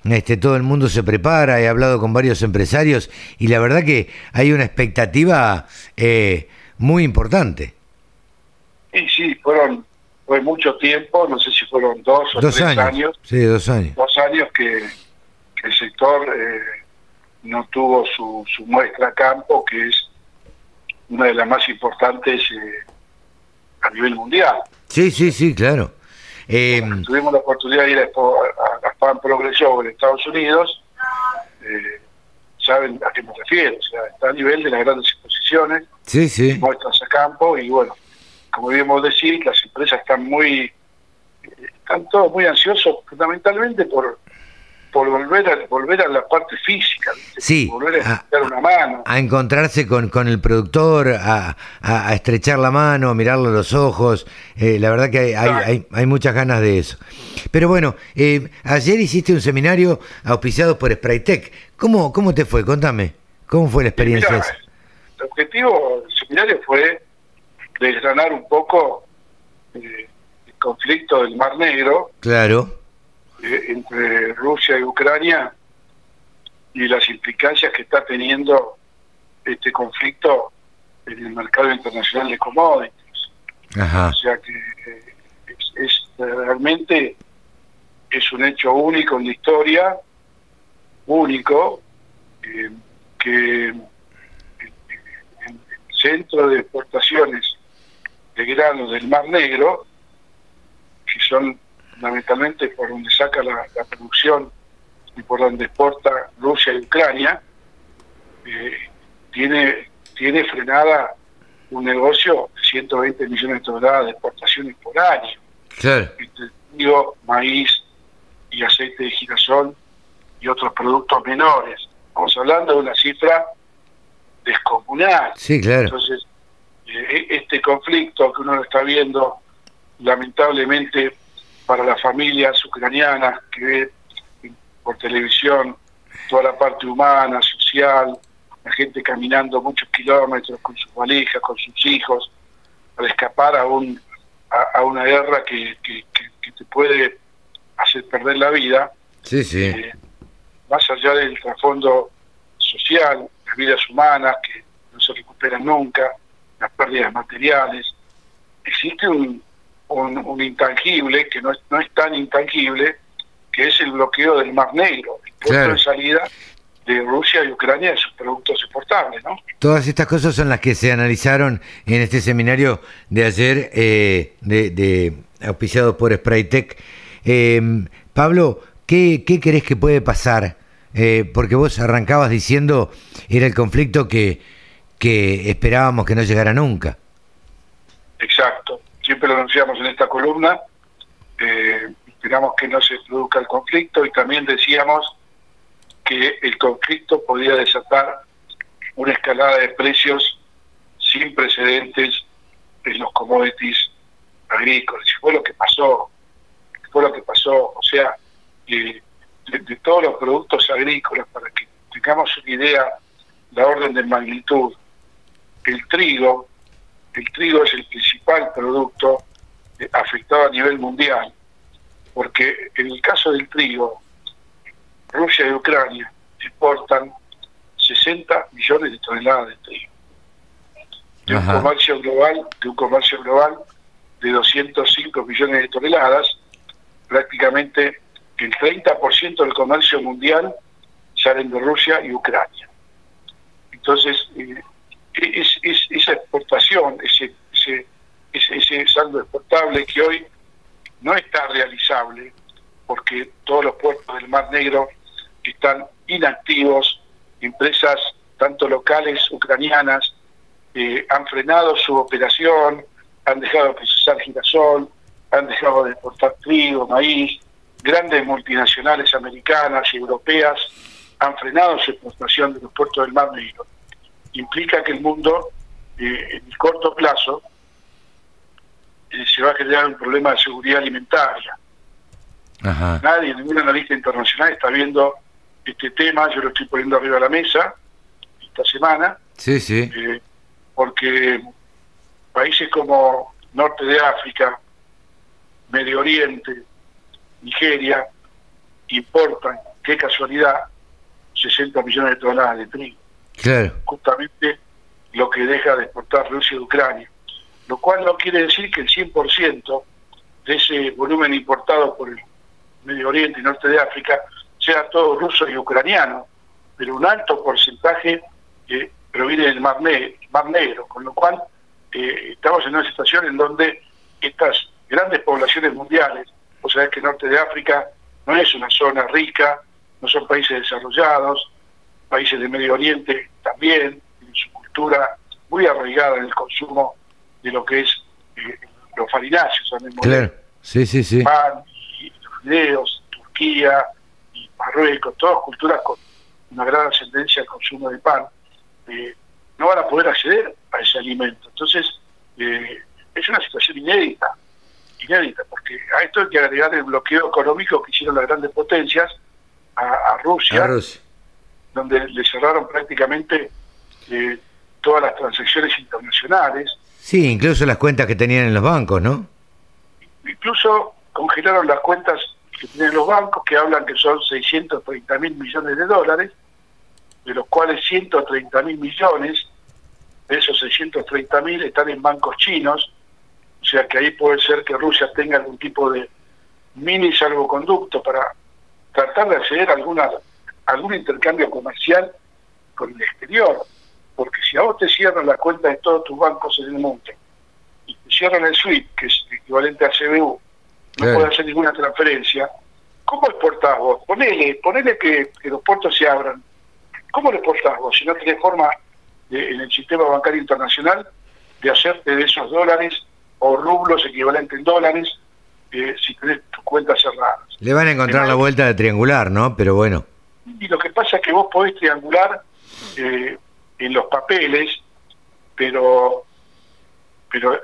este, todo el mundo se prepara, he hablado con varios empresarios y la verdad que hay una expectativa eh, muy importante. Y sí, fueron fue mucho tiempo, no sé si fueron dos o tres años, Sí, dos años. Dos años que, el sector eh, no tuvo su, su muestra a campo, que es una de las más importantes eh, a nivel mundial. Sí, sí, sí, claro. Eh, tuvimos la oportunidad de ir a, a, Pan Progreso en Estados Unidos, eh, saben a qué me refiero, o sea, está a nivel de las grandes exposiciones, sí, sí. muestras a campo y bueno, como debemos decir, las empresas están muy, están todos muy ansiosos fundamentalmente por por volver a, volver a la parte física, sí, volver a, a, una mano. A encontrarse con, con el productor, a, a, estrechar la mano, a mirarlo a los ojos. Eh, la verdad que hay, hay, hay, muchas ganas de eso. Pero bueno, eh, ayer hiciste un seminario auspiciado por Spraytech. ¿Cómo, ¿Cómo te fue? Contame. ¿Cómo fue la experiencia? el objetivo del seminario fue desgranar un poco eh, el conflicto del Mar Negro. Claro eh, entre Rusia y Ucrania y las implicancias que está teniendo este conflicto en el mercado internacional de commodities. O sea que eh, es, realmente es un hecho único en la historia, único, eh, que el centro de exportaciones de granos del Mar Negro, que son fundamentalmente por donde saca la, producción y por donde exporta Rusia y Ucrania, eh, tiene, tiene frenada un negocio de 120 millones de toneladas de exportaciones por año. Claro. Digo, maíz y aceite de girasol y otros productos menores. Estamos hablando de una cifra descomunal. Sí, claro. Entonces, eh, este conflicto que uno lo está viendo, lamentablemente, para las familias ucranianas que por televisión toda la parte humana, social, la gente caminando muchos kilómetros con sus valijas, con sus hijos, para escapar a, un, a, una guerra que, que, te puede hacer perder la vida. Sí, sí. Eh, más allá del trasfondo social, las vidas humanas que no se recuperan nunca, las pérdidas materiales, existe un, un, intangible que no es, no es tan intangible, que es el bloqueo del Mar Negro, el punto de salida de Rusia y Ucrania de sus productos exportables. ¿no? Todas estas cosas son las que se analizaron en este seminario de ayer, eh, de, de, auspiciado por Spraytech. Eh, Pablo, ¿qué, ¿qué crees que puede pasar? Eh, porque vos arrancabas diciendo era el conflicto que, que esperábamos que no llegara nunca. Exacto, lo anunciamos en esta columna, eh, esperamos que no se produzca el conflicto y también decíamos que el conflicto podía desatar una escalada de precios sin precedentes en los commodities agrícolas. Y fue lo que pasó, fue lo que pasó, o sea, de, de, todos los productos agrícolas, para que tengamos una idea, la orden de magnitud, el trigo, el trigo es el principal producto eh, afectado a nivel mundial, porque en el caso del trigo, Rusia y Ucrania exportan 60 millones de toneladas de trigo. De un comercio global, de un comercio global de 205 millones de toneladas, prácticamente el 30% del comercio mundial salen de Rusia y Ucrania. Entonces, eh, esa exportación, ese, ese, ese saldo exportable que hoy no está realizable, porque todos los puertos del Mar Negro están inactivos, empresas tanto locales ucranianas eh, han frenado su operación, han dejado de procesar girasol, han dejado de exportar trigo, maíz, grandes multinacionales americanas y europeas han frenado su exportación de los puertos del Mar Negro. Implica que el mundo, eh, en el corto plazo, eh, se va a generar un problema de seguridad alimentaria. Nadie, ningún analista internacional está viendo este tema, yo lo estoy poniendo arriba de la mesa esta semana. Sí, sí. Eh, porque países como Norte de África, Medio Oriente, Nigeria, importan, qué casualidad, 60 millones de toneladas de trigo. Justamente lo que deja de exportar Rusia y Ucrania. Lo cual no quiere decir que el 100% de ese volumen importado por el Medio Oriente y Norte de África sea todo ruso y ucraniano, pero un alto porcentaje que proviene del Mar, Negro, con lo cual eh, estamos en una situación en donde estas grandes poblaciones mundiales, o sea, que Norte de África no es una zona rica, no son países desarrollados, países de Medio Oriente también, en su cultura muy arraigada en el consumo de lo que es eh, los farináceos, claro. sí, sí, sí. pan y los fideos, Turquía y Marruecos, todas culturas con una gran ascendencia al consumo de pan, eh, no van a poder acceder a ese alimento. Entonces, eh, es una situación inédita inédita, porque a esto hay que agregar el bloqueo económico que hicieron las grandes potencias a, Rusia, donde le cerraron prácticamente eh, todas las transacciones internacionales. Sí, incluso las cuentas que tenían en los bancos, ¿no? Incluso congelaron las cuentas que tienen los bancos, que hablan que son 630 mil millones de dólares, de los cuales 130 mil millones de esos 630 mil están en bancos chinos, o sea que ahí puede ser que Rusia tenga algún tipo de mini salvoconducto para tratar de acceder a alguna, algún intercambio comercial con el exterior. Porque si a vos te cierran la cuenta de todos tus bancos en el mundo y te cierran el SWIFT, que es equivalente a CBU, no puede hacer ninguna transferencia, ¿cómo exportás vos? Ponele, ponele que, los puertos se abran. ¿Cómo lo exportás vos si no tenés forma en el sistema bancario internacional de hacerte de esos dólares o rublos equivalentes en dólares eh, si tenés tus cuentas cerradas. Le van a encontrar la vuelta de triangular, ¿no? Pero bueno. Y lo que pasa es que vos podés triangular eh, en los papeles, pero pero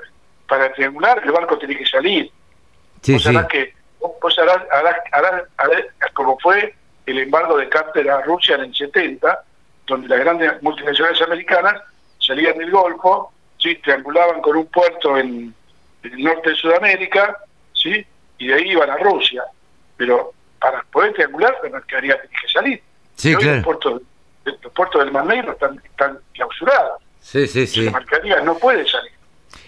para triangular el barco tiene que salir. Sí, vos que vos harás, harás, harás, como fue el embargo de Carter a Rusia en el 70, donde las grandes multinacionales americanas salían del Golfo, ¿sí? triangulaban con un puerto en, el norte de Sudamérica, ¿sí? y de ahí iban a Rusia. Pero para poder triangular, la mercadería tiene que salir. Sí, claro. Los puertos, los puertos del Mar Negro están, están clausurados. Sí, sí, sí. La mercadería no puede salir.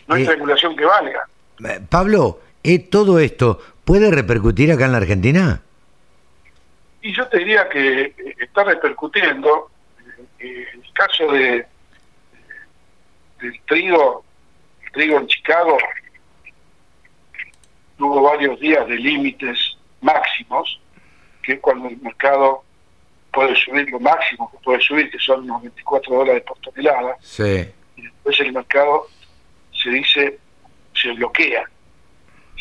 No hay triangulación que valga. Eh, Pablo, ¿eh, ¿todo esto puede repercutir acá en la Argentina? Y yo te diría que eh, está repercutiendo. en el caso de del trigo, el trigo en Chicago, tuvo varios días de límites máximos, que es cuando el mercado puede subir lo máximo que puede subir, que son unos 24 dólares por tonelada. Sí. Y después el mercado se dice, se bloquea.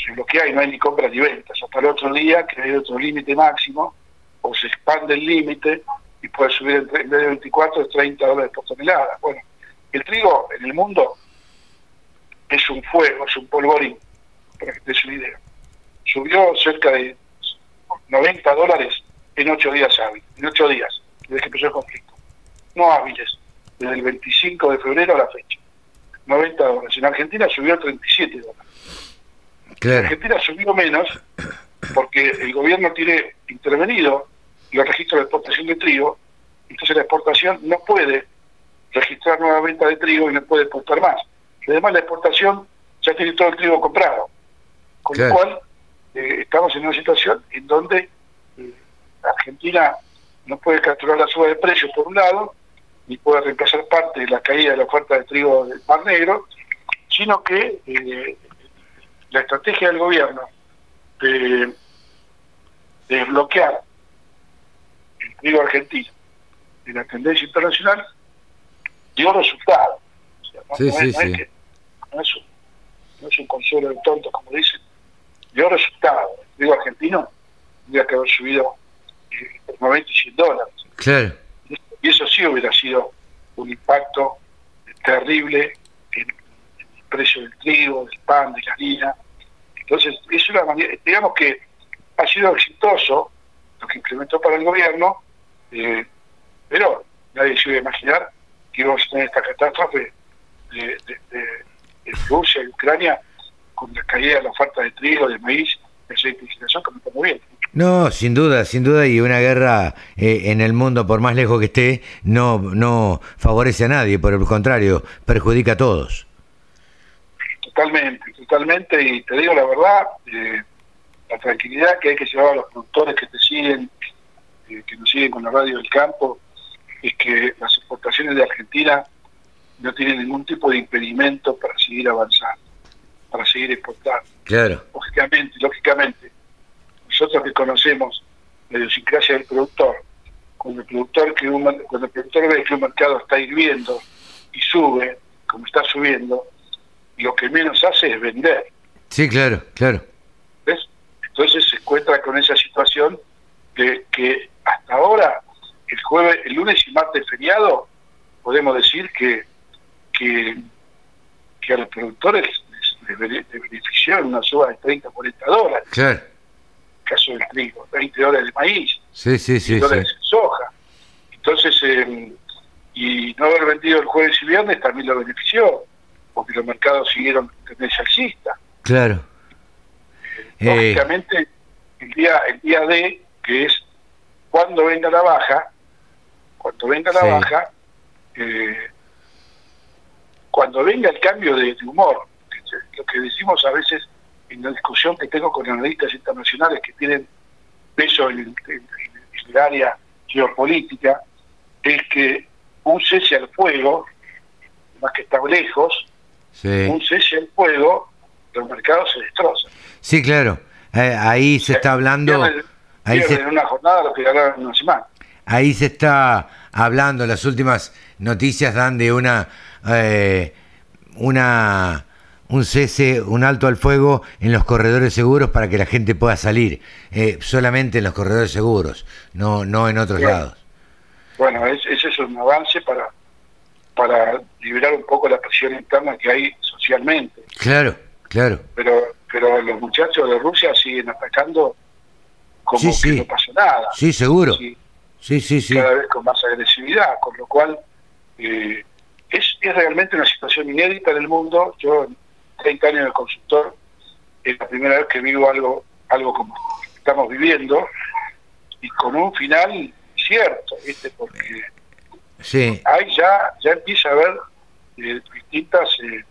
Se bloquea y no hay ni compras ni ventas. Hasta el otro día, que hay otro límite máximo, o se expande el límite y puede subir en vez de 24 a 30 dólares por tonelada. Bueno, el trigo en el mundo es un fuego, es un polvorín, para que te des una idea. Subió cerca de 90 dólares en 8 días hábiles, en 8 días, desde que empezó el conflicto. No hábiles, desde el 25 de febrero a la fecha. 90 dólares. En Argentina subió a 37 dólares. En Argentina subió menos porque el gobierno tiene intervenido los registros de exportación de trigo, entonces la exportación no puede registrar nueva venta de trigo y no puede exportar más. además la exportación ya tiene todo el trigo comprado. Con lo cual eh, estamos en una situación en donde eh, Argentina no puede capturar la suba de precios por un lado, ni puede reemplazar parte de la caída de la oferta de trigo del Mar Negro, sino que eh, la estrategia del gobierno de desbloquear el trigo argentino de la tendencia internacional dio resultados. no, es, un, consuelo de tontos, como dicen, dio resultados. El trigo argentino tendría que haber subido eh, por 90 y 100 dólares. Claro. Y eso sí hubiera sido un impacto terrible en, el precio del trigo, del pan, de la harina. Entonces, es una manera, digamos que ha sido exitoso lo que implementó para el gobierno, eh, pero nadie se iba a imaginar que íbamos a tener esta catástrofe de, Rusia y Ucrania con la caída de la oferta de trigo, de maíz, de aceite de generación, que no está muy bien. No, sin duda, sin duda, y una guerra eh, en el mundo, por más lejos que esté, no, no favorece a nadie, por el contrario, perjudica a todos. Totalmente, totalmente, y te digo la verdad, eh, la tranquilidad que hay que llevar a los productores que te siguen, eh, que nos siguen con la radio del campo, es que las exportaciones de Argentina no tienen ningún tipo de impedimento para seguir avanzando, para seguir exportando. Claro. Lógicamente, lógicamente, nosotros que conocemos la idiosincrasia del productor, cuando el productor, que cuando el productor ve que un mercado está hirviendo y sube, como está subiendo, lo que menos hace es vender. Sí, claro, claro. ¿Ves? Entonces se encuentra con esa situación de que hasta ahora, el jueves, el lunes y martes feriado, podemos decir que, que, que a los productores les, benefició una suba de 30, 40 dólares. Claro caso del trigo, 20 dólares de maíz, sí, sí, sí, dólares de soja. Entonces, eh, y no haber vendido el jueves y viernes también lo benefició, porque los mercados siguieron tendencia alcista. Claro. Eh, lógicamente, el día, el día D, que es cuando venga la baja, cuando venga la baja, eh, cuando venga el cambio de, de humor, lo que decimos a veces en la discusión que tengo con analistas internacionales que tienen peso en, el área geopolítica, es que un cese al fuego, más que estar lejos, un cese al fuego, los mercados se destrozan. Sí, claro. Eh, ahí se está hablando... ahí en una jornada lo que ganaron en una semana. Ahí se está hablando, las últimas noticias dan de una... Eh, una un cese, un alto al fuego en los corredores seguros para que la gente pueda salir, eh, solamente en los corredores seguros, no, no en otros lados. Bueno, ese es un avance para, para liberar un poco la presión interna que hay socialmente. Claro, claro. Pero, pero los muchachos de Rusia siguen atacando como que no pasa nada. Sí, seguro. Sí, sí, sí. Cada vez con más agresividad, con lo cual eh, es, es realmente una situación inédita en el mundo. Yo, 30 años de consultor, es la primera vez que vivo algo, algo como estamos viviendo y con un final cierto, ¿viste? Porque sí. ahí ya, ya empieza a haber eh, distintas eh,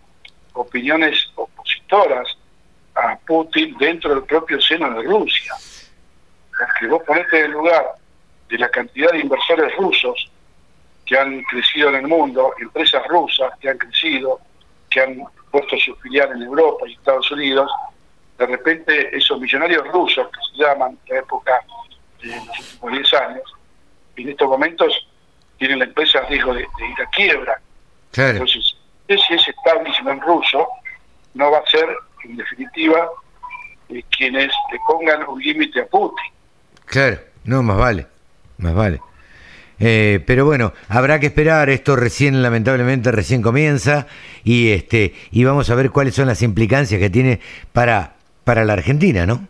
opiniones opositoras a Putin dentro del propio seno de Rusia. Porque vos ponete en el lugar de la cantidad de inversores rusos que han crecido en el mundo, empresas rusas que han crecido, que han puesto su filial en Europa y Estados Unidos, de repente esos millonarios rusos que se llaman la época de los últimos 10 años, en estos momentos tienen la empresa a riesgo de, ir a quiebra. Entonces, ese establishment ruso no va a ser, en definitiva, eh, quienes le pongan un límite a Putin. Claro, no, más vale, más vale. Eh, pero bueno, habrá que esperar, esto recién lamentablemente recién comienza y este y vamos a ver cuáles son las implicancias que tiene para para la Argentina, ¿no?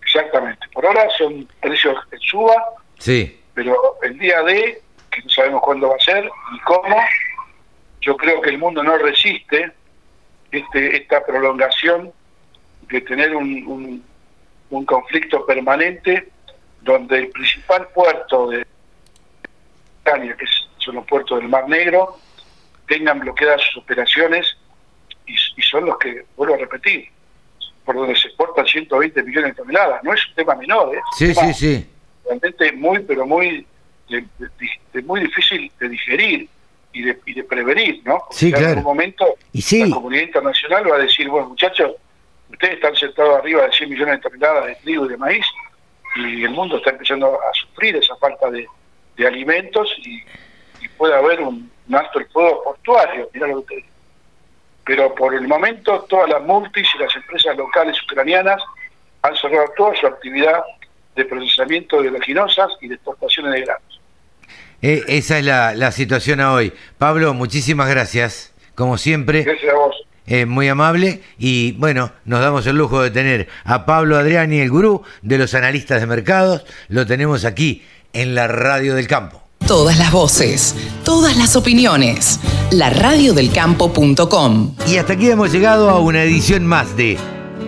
Exactamente. Por ahora son precios en suba. Sí. Pero el día de, que no sabemos cuándo va a ser ni cómo, yo creo que el mundo no resiste este, esta prolongación de tener un, un, conflicto permanente donde el principal puerto de Que son los puertos del Mar Negro, tengan bloqueadas sus operaciones y, y son los que, vuelvo a repetir, por donde se exportan 120 millones de toneladas. No es un tema menor, ¿eh? Sí, sí, sí. Realmente muy, pero muy, muy difícil de digerir y de, y de prevenir, ¿no? sí, claro. En algún momento y sí. la comunidad internacional va a decir, bueno, muchachos, ustedes están sentados arriba de 100 millones de toneladas de trigo y de maíz y el mundo está empezando a sufrir esa falta de, alimentos y, puede haber un, alto el fuego portuario, mirá lo que pero por el momento todas las multis y las empresas locales ucranianas han cerrado toda su actividad de procesamiento de oleaginosas y de exportaciones de granos. Eh, esa es la, la, situación a hoy. Pablo, muchísimas gracias, como siempre. Gracias a vos. Eh, muy amable y bueno, nos damos el lujo de tener a Pablo Adriani, el gurú de los analistas de mercados. Lo tenemos aquí en la radio del campo. Todas las voces, todas las opiniones. La Campo.com. Y hasta aquí hemos llegado a una edición más de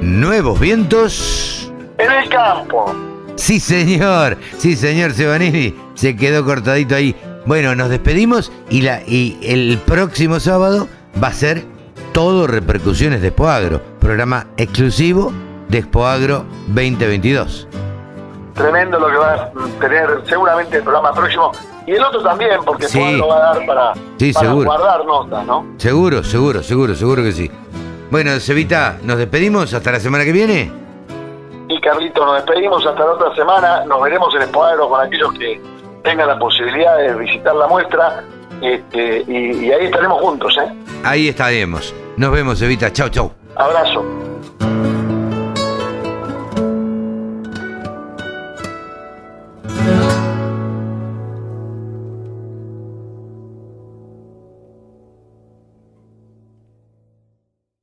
Nuevos Vientos. En el campo. Sí, señor. Sí, señor Sebanini. Se quedó cortadito ahí. Bueno, nos despedimos y, la, y el próximo sábado va a ser todo repercusiones de Expoagro. Programa exclusivo de Expoagro 2022 tremendo lo que va a tener seguramente el programa próximo y el otro también, porque sí. lo va a dar para, guardar notas, ¿no? Seguro, seguro, seguro, seguro que sí. Bueno, Cevita, nos despedimos hasta la semana que viene. Y Carlito, nos despedimos hasta la otra semana. Nos veremos en Espoadero con aquellos que tengan la posibilidad de visitar la muestra. Este, y, ahí estaremos juntos, ¿eh? Ahí estaremos. Nos vemos, Evita. Chau, chau. Abrazo.